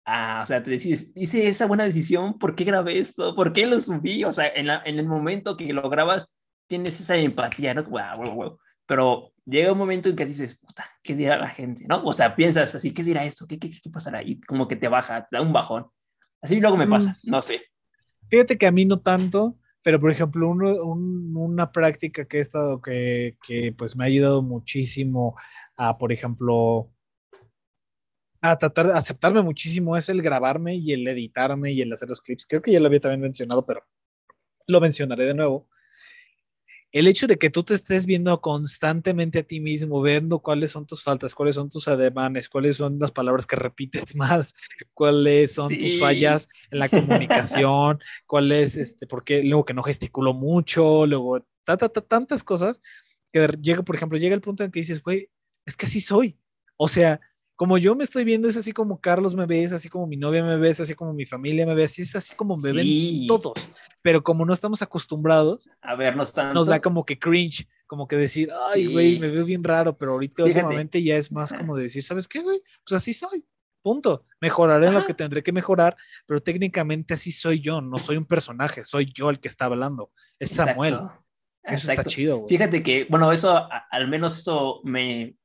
a, o sea, te decís, hice esa buena decisión, ¿por qué grabé esto? ¿Por qué lo subí? O sea, en, la- en el momento que lo grabas, tienes esa empatía, ¿no? Guau, guau, guau. Pero llega un momento en que dices, puta, ¿qué dirá la gente? ¿No? O sea, piensas así, ¿qué dirá esto? ¿Qué, qué, qué pasará? Y como que te baja, te da un bajón. Así luego me pasa, no sé. Fíjate que a mí no tanto, pero por ejemplo, uno- un- una práctica que he estado, que, que pues me ha ayudado muchísimo a, por ejemplo, a tratar de aceptarme muchísimo es el grabarme y el editarme y el hacer los clips. Creo que ya lo había también mencionado, pero lo mencionaré de nuevo. El hecho de que tú te estés viendo constantemente a ti mismo, viendo cuáles son tus faltas, cuáles son tus ademanes, cuáles son las palabras que repites más, cuáles son tus fallas en la comunicación, cuál es, este, porque luego que no gesticulo mucho, luego ta, ta, ta, tantas cosas, que llega, por ejemplo, llega el punto en que dices, güey, es que así soy. O sea, como yo me estoy viendo, es así como Carlos me ve, es así como mi novia me ve, es así como mi familia me ve, así es así como me ven Sí. todos. Pero como no estamos acostumbrados, A vernos tanto. nos da como que cringe, como que decir, ay, güey, Sí. me veo bien raro, pero ahorita Fíjate. últimamente ya es más Ajá. como de decir, ¿sabes qué, güey? Pues así soy. Punto. Mejoraré en lo Ajá. que tendré que mejorar, pero técnicamente así soy yo, no soy un personaje, soy yo el que está hablando. Es Samuel. Exacto. Eso está chido, güey. Fíjate que, bueno, eso, al menos eso me,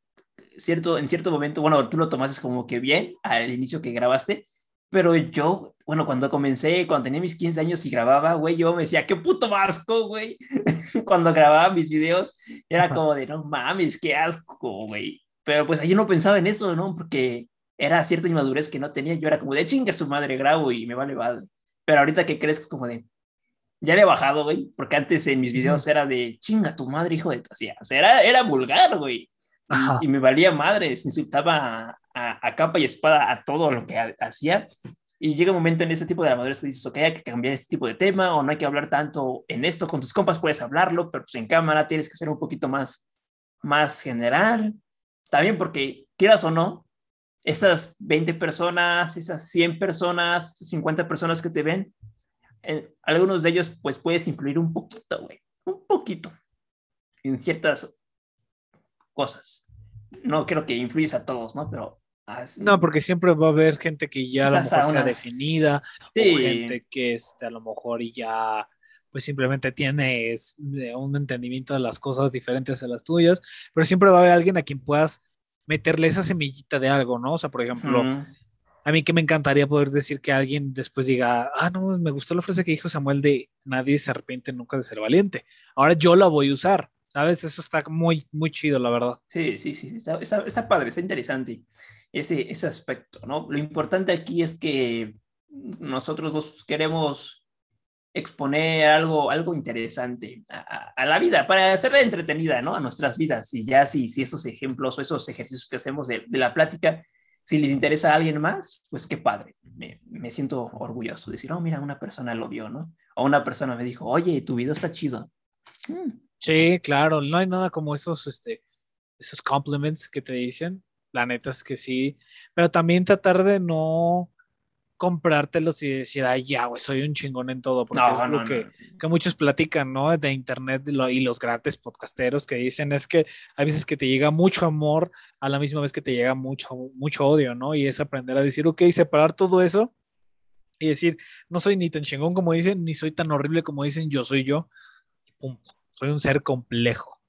cierto, en cierto momento, bueno, tú lo tomaste como que bien al inicio que grabaste, pero yo, bueno, cuando comencé, cuando tenía mis 15 años y grababa, güey, yo me decía, qué puto asco, güey. cuando grababa mis videos, era como de, no mames, qué asco, güey. Pero pues ahí no pensaba en eso, ¿no? Porque era cierta inmadurez que no tenía, yo era como de, chinga su madre, grabo y me vale madre. Pero ahorita que crezco como de, ya le he bajado, güey, porque antes en mis videos era de chinga tu madre, hijo de tu. O sea, era, era vulgar, güey. Y, me valía madres, insultaba a, a- a capa y espada a todo lo que ha- hacía. Y llega un momento en ese tipo de madurez que dices, ok, hay que cambiar este tipo de tema o no hay que hablar tanto en esto. Con tus compas puedes hablarlo, pero pues en cámara tienes que ser un poquito más, más general. También porque, quieras o no, esas 20 personas, esas 100 personas, esas 50 personas que te ven, en algunos de ellos pues puedes influir un poquito, güey, un poquito en ciertas cosas. No creo que influyes a todos, ¿no? Pero así- No, porque siempre va a haber gente que ya a lo Quizás a sea definida, Sí. o gente que este, a lo mejor y ya pues simplemente tiene es, eh, un entendimiento de las cosas diferentes a las tuyas, pero siempre va a haber alguien a quien puedas meterle esa semillita de algo, ¿no? O sea, por ejemplo, Ujú. a mí que me encantaría poder decir que alguien después diga, ah, no, me gustó la frase que dijo Samuel de nadie se arrepiente nunca de ser valiente. Ahora yo la voy a usar, ¿sabes? Eso está muy, muy chido, la verdad. Sí, sí, sí, está, está, está padre, está interesante ese, ese aspecto, ¿no? Lo importante aquí es que nosotros dos queremos exponer algo, algo interesante a, a- a la vida, para hacerla entretenida, ¿no? A nuestras vidas. Y ya si, si esos ejemplos o esos ejercicios que hacemos de, de la plática, si les interesa a alguien más, pues qué padre. Me, me siento orgulloso de decir, oh, mira, una persona lo vio, ¿no? O una persona me dijo, oye, tu video está chido. Mm, Sí, claro, no hay nada como esos, este, esos compliments que te dicen. La neta es que sí. Pero también tratar de no comprártelos y decir, ay, ya, güey, soy un chingón en todo, porque No, es lo que, no. que muchos platican, ¿no? De internet y lo- y los gratis podcasteros que dicen es que hay veces que te llega mucho amor a la misma vez que te llega mucho, mucho odio, ¿no? Y es aprender a decir, ok, separar todo eso y decir, no soy ni tan chingón como dicen, ni soy tan horrible como dicen, yo soy yo. Punto. Soy un ser complejo,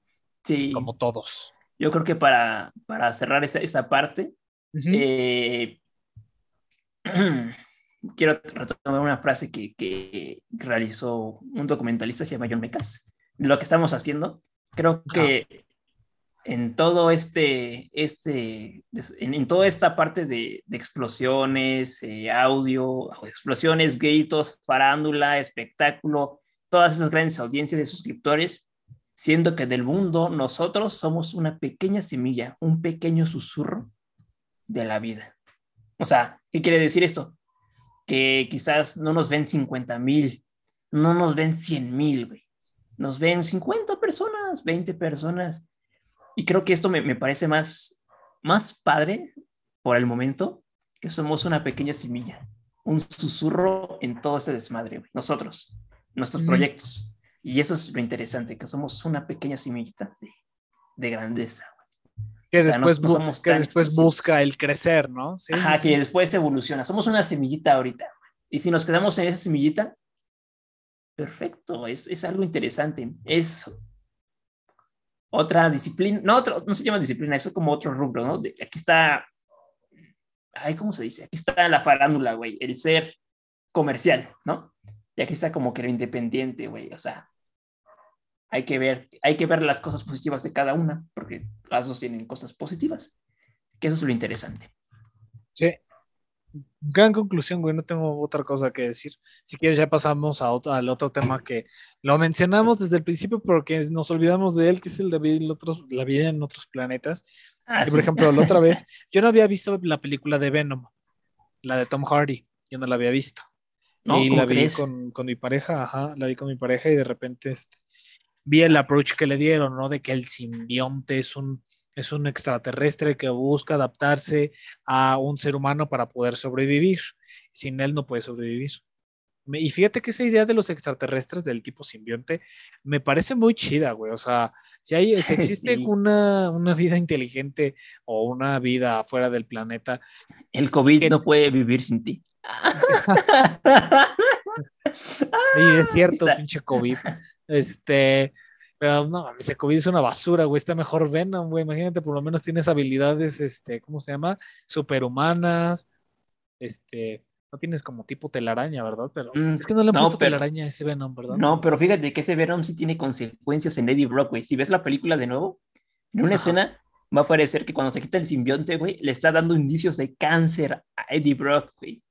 Sí, como todos. yo creo que para, para cerrar esta, esta parte, eh, quiero retomar una frase que, que realizó un documentalista, se llama John Mecas, lo que estamos haciendo. Creo que en todo este, este en, en toda esta parte de, de explosiones, eh, audio, explosiones, gritos, farándula, espectáculo, todas esas grandes audiencias de suscriptores, siendo que del mundo nosotros somos una pequeña semilla, un pequeño susurro de la vida. O sea, ¿qué quiere decir esto? Que quizás no nos ven 50 mil, no nos ven 100 mil, güey. Nos ven 50 personas, 20 personas. Y creo que esto me, parece más, más padre por el momento, que somos una pequeña semilla, un susurro en todo este desmadre, güey. Nosotros, nuestros Ujú. proyectos. Y eso es lo interesante, que somos una pequeña semillita de, de grandeza. que o sea, después, no- no que después busca el crecer, ¿no? Sí, Ajá, que después evoluciona. Somos una semillita ahorita. Y si nos quedamos en esa semillita, perfecto, es, es algo interesante. Es otra disciplina, no, otro, no se llama disciplina, eso es como otro rubro, ¿no? De- aquí está, ay, ¿cómo se dice? Aquí está la farándula, güey, el ser comercial, ¿no? Y aquí está como que lo independiente, güey, o sea, hay que ver, hay que ver las cosas positivas de cada una, porque las dos tienen cosas positivas, que eso es lo interesante. Sí. Gran conclusión, güey. No tengo otra cosa que decir. Si quieres, ya pasamos a otro, al otro tema que lo mencionamos desde el principio porque nos olvidamos de él, que es el de vida en otros, la vida en otros planetas. Ah, sí. por ejemplo, la otra vez, yo no había visto la película de Venom, la de Tom Hardy. Yo no la había visto. ¿No? y ¿Cómo la vi crees? con, con mi pareja, ajá, la vi con mi pareja y de repente este, vi el approach que le dieron, ¿no? De que el simbionte es un, es un extraterrestre que busca adaptarse a un ser humano para poder sobrevivir. Sin él no puede sobrevivir. Y fíjate que esa idea de los extraterrestres del tipo simbionte me parece muy chida, güey. O sea, si, hay, si existe Sí. una, una vida inteligente o una vida fuera del planeta, El COVID que- no puede vivir sin ti. Y es cierto, Esa- pinche COVID. Este, pero no, ese COVID es una basura, güey. Está mejor Venom, güey. Imagínate, por lo menos tienes habilidades, este, ¿cómo se llama? Superhumanas. Este, no tienes como tipo telaraña, ¿verdad? Pero Mm, es que no le han no, puesto pero- telaraña a ese Venom, ¿verdad? No, pero fíjate que ese Venom sí tiene consecuencias en Eddie Brock, güey. Si ves la película de nuevo, en una Ajá. escena va a parecer que cuando se quita el simbionte, güey, le está dando indicios de cáncer a Eddie Brock, güey.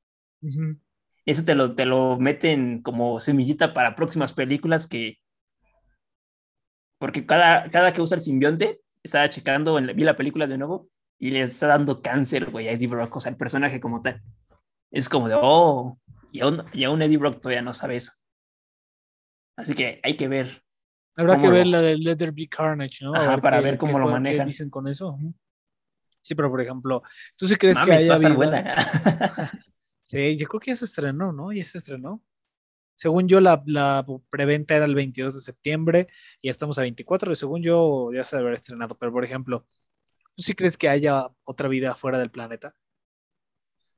Eso te lo, te lo meten como semillita para próximas películas que... Porque cada, cada que usa el simbionte, estaba checando, en la- vi la película de nuevo y le está dando cáncer, güey, a Eddie Brock, o sea, el personaje como tal. Es como de, oh, y aún, y aún Eddie Brock todavía no sabe eso. Así que hay que ver. Habrá ¿Cómo que ver lo- la de Let There Be Carnage, ¿no? Ajá, para qué- ver cómo qué lo qué manejan. dicen con eso. Sí, pero por ejemplo, ¿tú sí crees que haya va a estar vida? buena. Sí, yo creo que ya se estrenó, ¿no? Ya se estrenó. Según yo, la, la preventa era el 22 de septiembre y ya estamos a 24, y según yo ya se debe haber estrenado. Pero, por ejemplo, ¿tú sí crees que haya otra vida fuera del planeta?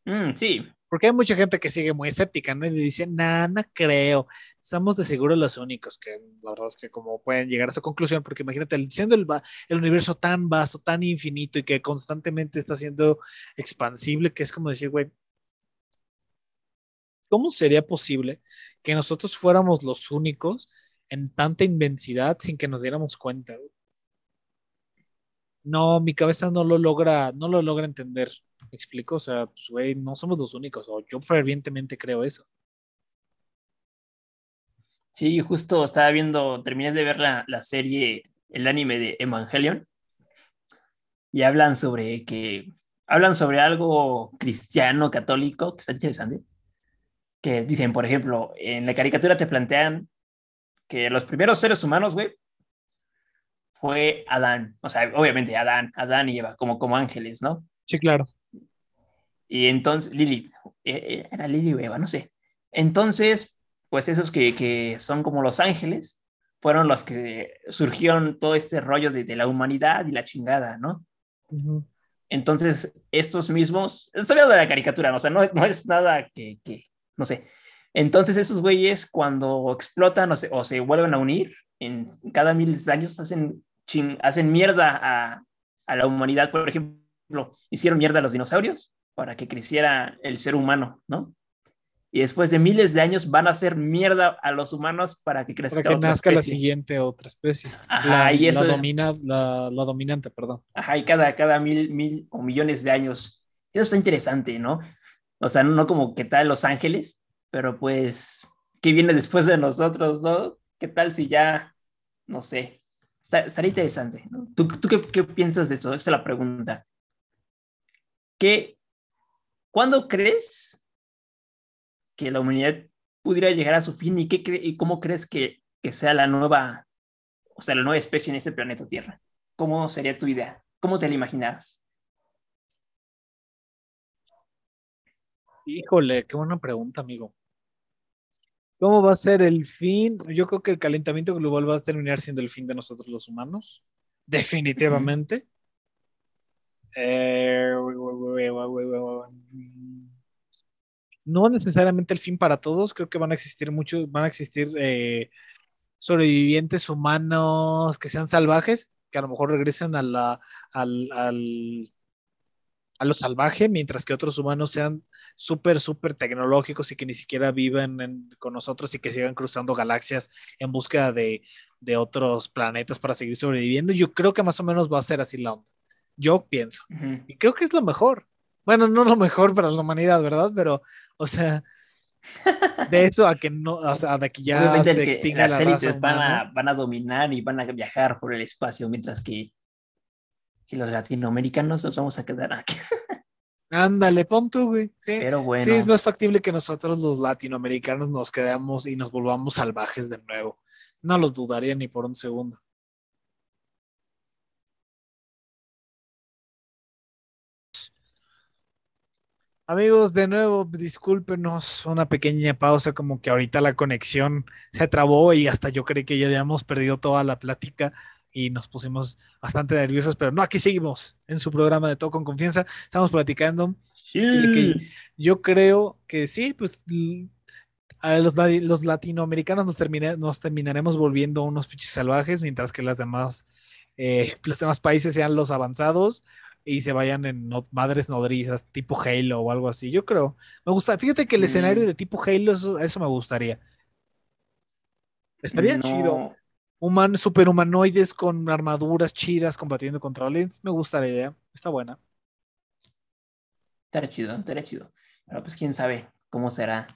Mm, sí, Porque hay mucha gente que sigue muy escéptica, ¿no? Y dice, nah, no creo. Estamos de seguro los únicos, que la verdad es que como pueden llegar a esa conclusión, porque imagínate, siendo el, el universo tan vasto, tan infinito y que constantemente está siendo expansible, que es como decir, güey, ¿cómo sería posible que nosotros fuéramos los únicos en tanta inmensidad sin que nos diéramos cuenta? No, mi cabeza no lo logra, no lo logra entender. ¿Me explico? O sea, pues, güey, no somos los únicos, o yo fervientemente creo eso. sí, justo estaba viendo, terminé de ver la, la serie, el anime de Evangelion, y hablan sobre que, hablan sobre algo cristiano, católico, que está interesante, que dicen, por ejemplo, en la caricatura te plantean que los primeros seres humanos, güey, fue Adán, o sea, obviamente Adán, Adán y Eva, como, como ángeles, ¿no? Sí, claro. Y entonces, Lilith, eh, eh, era Lili o Eva, no sé. Entonces, pues esos que, que, son como los ángeles, fueron los que surgieron todo este rollo de, de la humanidad y la chingada, ¿no? Uh -huh. Entonces, estos mismos, estoy hablando de la caricatura, ¿no? o sea, no, no es nada que, que, no sé. Entonces, esos güeyes cuando explotan o se, o se vuelven a unir, en cada miles de años hacen, ching, hacen mierda a, a la humanidad. Por ejemplo, hicieron mierda a los dinosaurios para que creciera el ser humano, ¿no? Y después de miles de años van a hacer mierda a los humanos para que crezca para que otra nazca especie. la siguiente otra especie. Ajá, la, y eso- la domina, la, la dominante, perdón. Ajá, y cada, cada mil, mil o millones de años. Eso está interesante, ¿no? O sea, no como qué tal Los Ángeles, pero pues, ¿qué viene después de nosotros, no? ¿Qué tal si ya, no sé, estaría interesante. ¿Tú, tú qué, qué piensas de eso? Esta es la pregunta. ¿Qué, ¿Cuándo crees que la humanidad pudiera llegar a su fin y, qué y cómo crees que, que sea la nueva, o sea, la nueva especie en este planeta Tierra? ¿Cómo sería tu idea? ¿Cómo te la imaginabas? Híjole, qué buena pregunta, amigo. ¿Cómo va a ser el fin? Yo creo que el calentamiento global va a terminar siendo el fin de nosotros los humanos. Definitivamente. Eh, no necesariamente el fin para todos. Creo que van a existir muchos, van a existir eh, sobrevivientes humanos que sean salvajes, que a lo mejor regresen a la, al, al, a lo salvaje, mientras que otros humanos sean súper, súper tecnológicos y que ni siquiera vivan en, con nosotros y que sigan cruzando galaxias en búsqueda de, de, otros planetas para seguir sobreviviendo. Yo creo que más o menos va a ser así la onda. Yo pienso. Uh -huh. Y creo que es lo mejor. Bueno, no lo mejor para la humanidad, ¿verdad? Pero, o sea, de eso a que no, o sea, de que ya Obviamente se extinga las la élites van a, van a dominar y van a viajar por el espacio, mientras que, que los latinoamericanos nos vamos a quedar aquí. Ándale, pon tú, güey. Sí. Pero bueno. Sí, es más factible que nosotros los latinoamericanos nos quedemos y nos volvamos salvajes de nuevo. No lo dudaría ni por un segundo. Amigos, de nuevo, discúlpenos una pequeña pausa, como que ahorita la conexión se trabó y hasta yo creí que ya habíamos perdido toda la plática y nos pusimos bastante nerviosos, pero no, aquí seguimos en su programa de Todo con Confianza. Estamos platicando. Sí. Que yo creo que sí, pues a los, los latinoamericanos nos, termina, nos, terminaremos volviendo unos pichis salvajes, mientras que las demás, eh, los demás países sean los avanzados y se vayan en no, madres nodrizas, tipo Halo o algo así. Yo creo. Me gusta. Fíjate que el mm. escenario de tipo Halo, eso, eso me gustaría. Estaría no. chido human, superhumanoides con armaduras chidas combatiendo contra aliens. Me gusta la idea, está buena. Estará chido, estará chido. Pero pues quién sabe cómo será,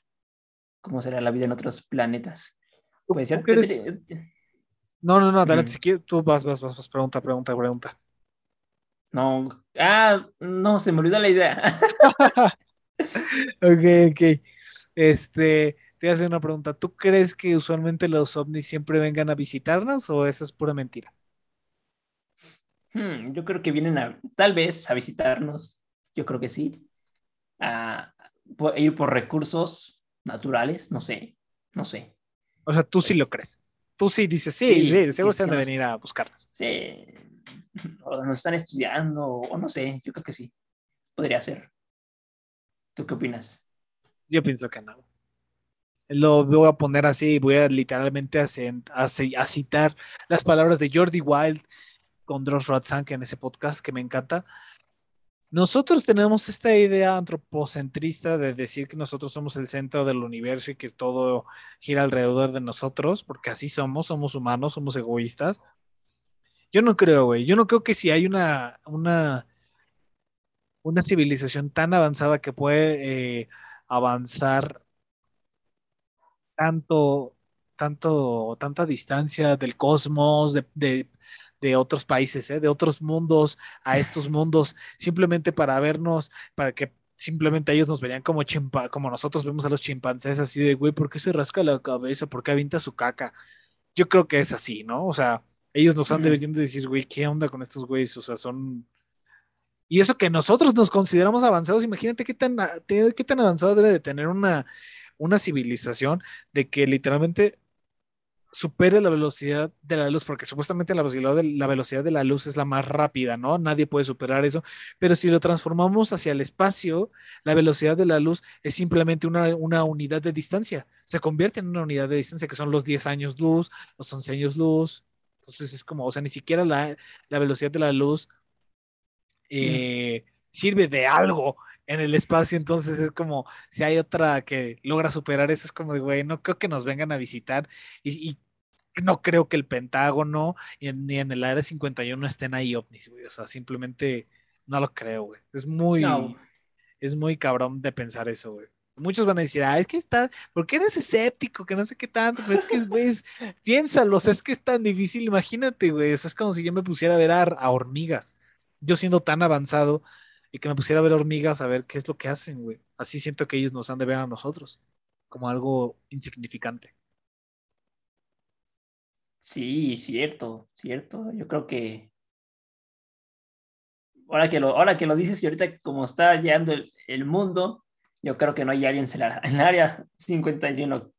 cómo será la vida en otros planetas. Puede ser. Eres... No, no, no, adelante, mm. si quieres, tú vas, vas, vas, vas, pregunta, pregunta, pregunta. No, ah, no, se me olvidó la idea. ok, ok. Este, te voy a hacer una pregunta. ¿Tú crees que usualmente los ovnis siempre vengan a visitarnos o eso es pura mentira? Hmm, yo creo que vienen a, tal vez, a visitarnos. Yo creo que sí. A, a ir por recursos naturales, no sé, no sé. O sea, tú sí lo crees. Tú sí dices, sí, sí, sí seguro se han de venir a buscarnos. Sí, o nos están estudiando, o no sé, yo creo que sí. Podría ser. ¿Tú qué opinas? Yo pienso que no lo voy a poner así, voy a literalmente a, a, citar las palabras de Jordi Wild con Dross Rotzank en ese podcast que me encanta. Nosotros tenemos esta idea antropocentrista de decir que nosotros somos el centro del universo y que todo gira alrededor de nosotros, porque así somos, somos humanos, somos egoístas. Yo no creo, güey. Yo no creo que si hay una, una, una civilización tan avanzada que puede eh, avanzar tanto, tanto, tanta distancia del cosmos, de, de, de otros países, ¿eh? de otros mundos a estos mundos, simplemente para vernos, para que simplemente ellos nos verían como chimpa, como nosotros vemos a los chimpancés, así de, güey, ¿por qué se rasca la cabeza? ¿Por qué avienta su caca? Yo creo que es así, ¿no? O sea, ellos nos han deberían de decir, güey, ¿qué onda con estos güeyes? O sea, son... Y eso que nosotros nos consideramos avanzados, imagínate qué tan, qué tan avanzado debe de tener una, una civilización de que literalmente supere la velocidad de la luz, porque supuestamente la velocidad, de, la velocidad de la luz es la más rápida, ¿no? Nadie puede superar eso, pero si lo transformamos hacia el espacio, la velocidad de la luz es simplemente una, una unidad de distancia, se convierte en una unidad de distancia que son los 10 años luz, los 11 años luz, entonces es como, o sea, ni siquiera la, la velocidad de la luz eh, sirve de algo en el espacio, entonces es como si hay otra que logra superar eso, es como de, güey, no creo que nos vengan a visitar y, no creo que el Pentágono ni en el Área 51 estén ahí ovnis, güey, o sea, simplemente no lo creo, güey. Es muy, es muy cabrón de pensar eso, güey. Muchos van a decir, ah, es que estás, porque eres escéptico? Que no sé qué tanto, pero es que, güey, piénsalo, o sea, es que es tan difícil, imagínate, güey, o sea, es como si yo me pusiera a ver a hormigas, yo siendo tan avanzado, y que me pusiera a ver hormigas a ver qué es lo que hacen, güey. Así siento que ellos nos han de ver a nosotros como algo insignificante. Sí, cierto, cierto. Yo creo que ahora que lo, ahora que lo dices y ahorita como está llegando el, mundo, yo creo que no hay alguien en, el área 51.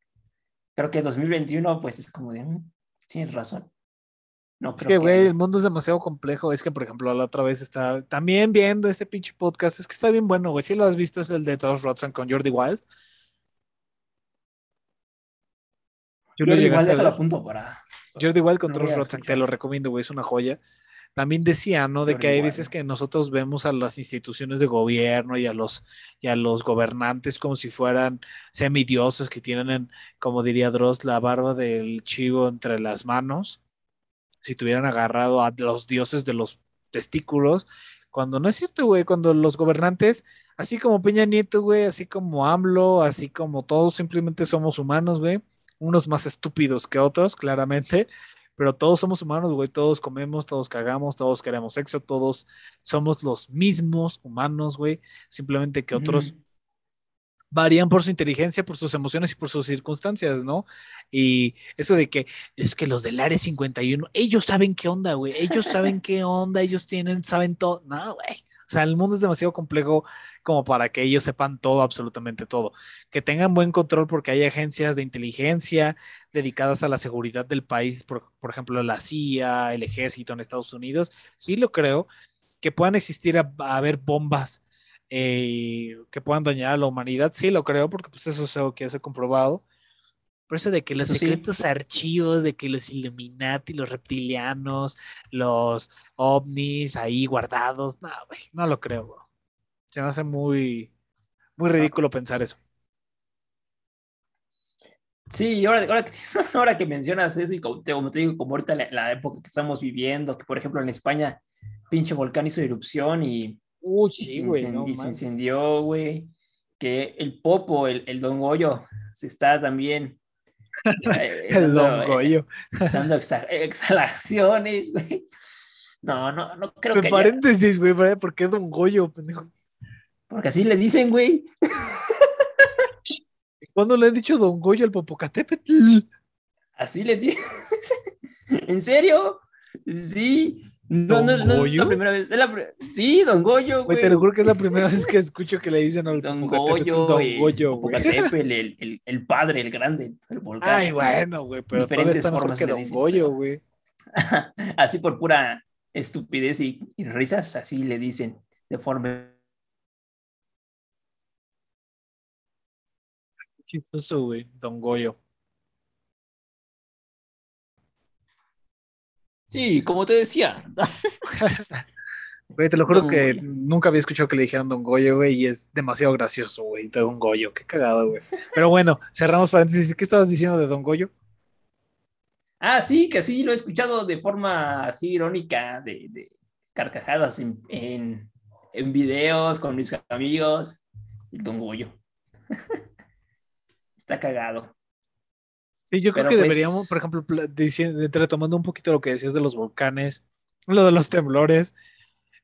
Creo que 2021 pues es como de, mm, tienes razón es que, güey, el mundo es demasiado complejo. Es que, por ejemplo, la otra vez está también viendo este pinche podcast. Es que está bien bueno, güey. Si lo has visto, es el de Todos Rodson con Jordi Wild. Jordi Wild, déjalo a punto para. Jordi Wild con Todos Rodson, te lo recomiendo, güey. Es una joya. También decía, ¿no? De que hay veces que nosotros vemos a las instituciones de gobierno y a los, y a los gobernantes como si fueran semidioses que tienen, como diría Dross, la barba del chivo entre las manos si tuvieran agarrado a los dioses de los testículos, cuando no es cierto, güey, cuando los gobernantes, así como Peña Nieto, güey, así como AMLO, así como todos, simplemente somos humanos, güey, unos más estúpidos que otros, claramente, pero todos somos humanos, güey, todos comemos, todos cagamos, todos queremos sexo, todos somos los mismos humanos, güey, simplemente que otros varían por su inteligencia, por sus emociones y por sus circunstancias, ¿no? Y eso de que es que los del Área 51, ellos saben qué onda, güey, ellos saben qué onda, ellos tienen, saben todo, no, güey. O sea, el mundo es demasiado complejo como para que ellos sepan todo, absolutamente todo. Que tengan buen control porque hay agencias de inteligencia dedicadas a la seguridad del país, por, ejemplo, la CIA, el ejército en Estados Unidos, sí lo creo, que puedan existir a haber bombas eh, que puedan dañar a la humanidad. Sí, lo creo, porque pues eso es algo que se ha comprobado. Pero eso de que los secretos archivos, de que los Illuminati, los reptilianos, los ovnis ahí guardados, no, no lo creo, Se me hace muy, muy ridículo pensar eso. Sí, ahora, ahora, que, ahora que mencionas eso y como te, digo, como ahorita la, la, época que estamos viviendo, que por ejemplo en España, pinche volcán hizo erupción y Uy, sí, güey. y se incendió, güey. Que el Popo, el, el Don Goyo, se está también. Eh, el Don eh, Goyo. dando exhalaciones, güey. No, no, no creo que. paréntesis, güey, ¿por qué Don Goyo, pendejo? Porque así le dicen, güey. ¿Cuándo le he dicho Don Goyo al Popocatépetl? Así le dicen. ¿En serio? Sí. No, no, no, es la primera vez. Sí, Don Goyo, güey. Te lo juro que es la primera vez que escucho que le dicen al Don Goyo, Don Goyo, güey. El, el, el, padre, el grande, el volcán. Ay, bueno, güey, pero todavía está mejor que Don Goyo, güey. así por pura estupidez y, y, risas, así le dicen de forma. Chistoso, güey, Don Goyo. Sí, como te decía. Güey, te lo juro que nunca había escuchado que le dijeran Don Goyo, güey, y es demasiado gracioso, güey, Don Goyo, qué cagado, güey. Pero bueno, cerramos paréntesis. ¿Qué estabas diciendo de Don Goyo? Ah, sí, que sí, lo he escuchado de forma así irónica, de, carcajadas en, en, videos con mis amigos. El Don Goyo. Está cagado yo creo que pues deberíamos, por ejemplo, retomando un poquito lo que decías de los volcanes, lo de los temblores,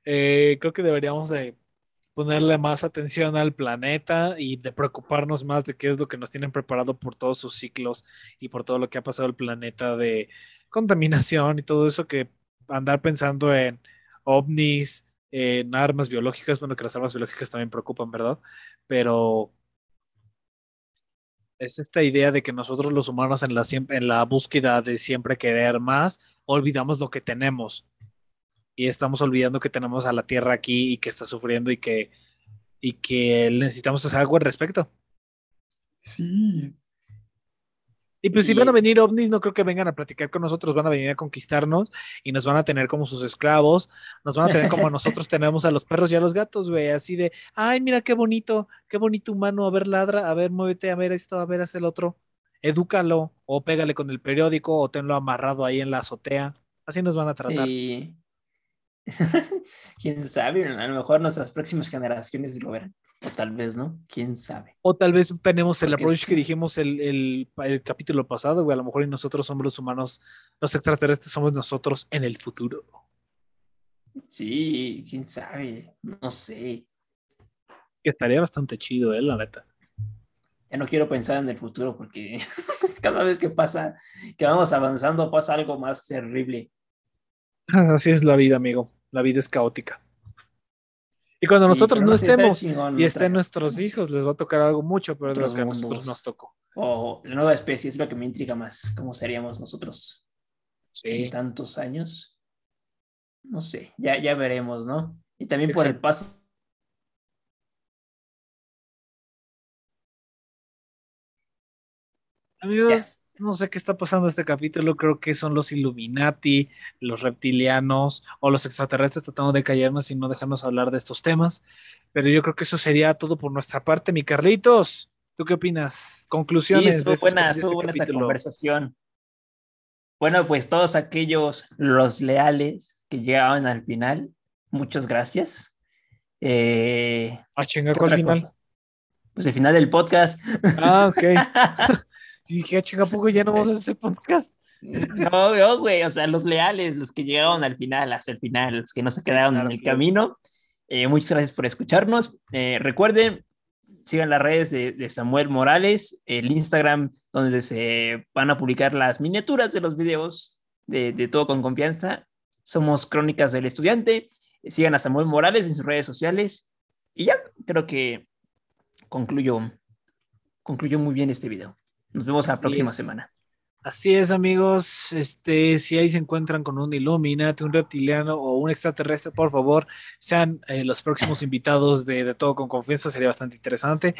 eh, creo que deberíamos de ponerle más atención al planeta y de preocuparnos más de qué es lo que nos tienen preparado por todos sus ciclos y por todo lo que ha pasado el planeta de contaminación y todo eso que andar pensando en ovnis en armas biológicas, bueno, que las armas biológicas también preocupan, ¿verdad? Pero es esta idea de que nosotros los humanos en la, en la búsqueda de siempre querer más, olvidamos lo que tenemos. Y estamos olvidando que tenemos a la Tierra aquí y que está sufriendo y que, y que necesitamos hacer algo al respecto. Sí, y pues si van a venir ovnis, no creo que vengan a platicar con nosotros, van a venir a conquistarnos y nos van a tener como sus esclavos, nos van a tener como nosotros tenemos a los perros y a los gatos, güey, así de, ay, mira qué bonito, qué bonito humano, a ver, ladra, a ver, muévete, a ver esto, a ver, haz el otro, edúcalo, o pégale con el periódico, o tenlo amarrado ahí en la azotea, así nos van a tratar. Y... Quién sabe, a lo mejor nuestras próximas generaciones lo verán. O tal vez, ¿no? ¿Quién sabe? O tal vez tenemos el approach que dijimos el, el, capítulo pasado, güey. A lo mejor y nosotros somos los humanos, los extraterrestres somos nosotros en el futuro. Sí, quién sabe. No sé. Estaría bastante chido, ¿eh? La neta. Ya no quiero pensar en el futuro porque cada vez que pasa, que vamos avanzando, pasa algo más terrible. Así es la vida, amigo. La vida es caótica. Y cuando nosotros no estemos y estén nuestros hijos, les va a tocar algo mucho pero de lo que a nosotros nos tocó. O la nueva especie es lo que me intriga más. ¿Cómo seríamos nosotros en tantos años? No sé, ya, ya veremos, ¿no? Y también por el paso. Amigos, no sé qué está pasando este capítulo, creo que son los Illuminati, los reptilianos o los extraterrestres tratando de callarnos y no dejarnos hablar de estos temas. Pero yo creo que eso sería todo por nuestra parte, mi Carlitos. ¿Tú qué opinas? Conclusiones. Sí, estuvo buena, estuvo buena esta conversación. Bueno, pues todos aquellos, los leales que llegaban al final, muchas gracias. Eh, ah, chinga, ¿cuál final? Pues el final del podcast. Ah, ok. Y dije, ah, chinga, poco ya no vamos a hacer podcast? No, no, güey, o sea, los leales, los que llegaron al final, hasta el final, los que no se quedaron en el camino. Eh, muchas gracias por escucharnos. Eh, recuerden, sigan las redes de, Samuel Morales, el Instagram, donde se van a publicar las miniaturas de los videos de, de todo con confianza. Somos Crónicas del Estudiante. Sigan a Samuel Morales en sus redes sociales. Y ya, creo que concluyo, concluyo muy bien este video. Nos vemos la próxima semana. Así es, amigos. Este, si ahí se encuentran con un Illuminati, un reptiliano o un extraterrestre, por favor, sean eh, los próximos invitados de, Todo con Confianza. Sería bastante interesante.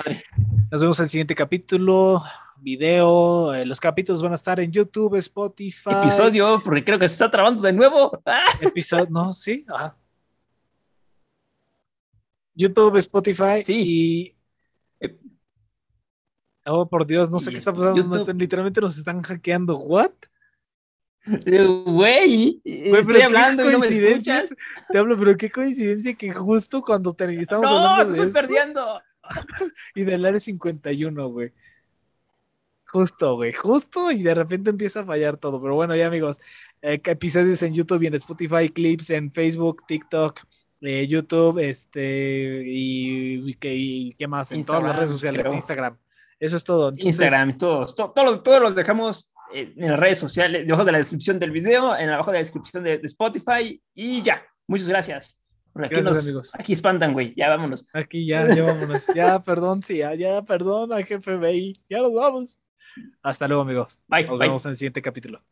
Nos vemos en el siguiente capítulo, video. Eh, los capítulos van a estar en YouTube, Spotify. Episodio, porque creo que se está trabando de nuevo. Episodio, no, sí. YouTube, Spotify sí. y Oh, por Dios, no sé qué está pasando. literalmente nos están hackeando. ¿What? Güey, estoy hablando y no me escuchas. Te hablo, pero qué coincidencia que justo cuando te estamos no, hablando de estoy perdiendo. y del área 51, güey. Justo, güey, justo y de repente empieza a fallar todo. Pero bueno, ya amigos, eh, episodios en YouTube y en Spotify, clips en Facebook, TikTok, eh, YouTube, este, y, qué más, en todas las redes sociales, Instagram. Eso es todo. Instagram, todos, todos, todos los dejamos en las redes sociales, debajo de la descripción del video, en abajo de la descripción de, Spotify y ya. Muchas gracias. aquí, gracias, amigos. aquí espantan, güey. Ya vámonos. Aquí ya, ya vámonos. ya, perdón, sí, ya, ya, perdón, jefe FBI. Ya nos vamos. Hasta luego, amigos. Bye. Nos vemos en el siguiente capítulo.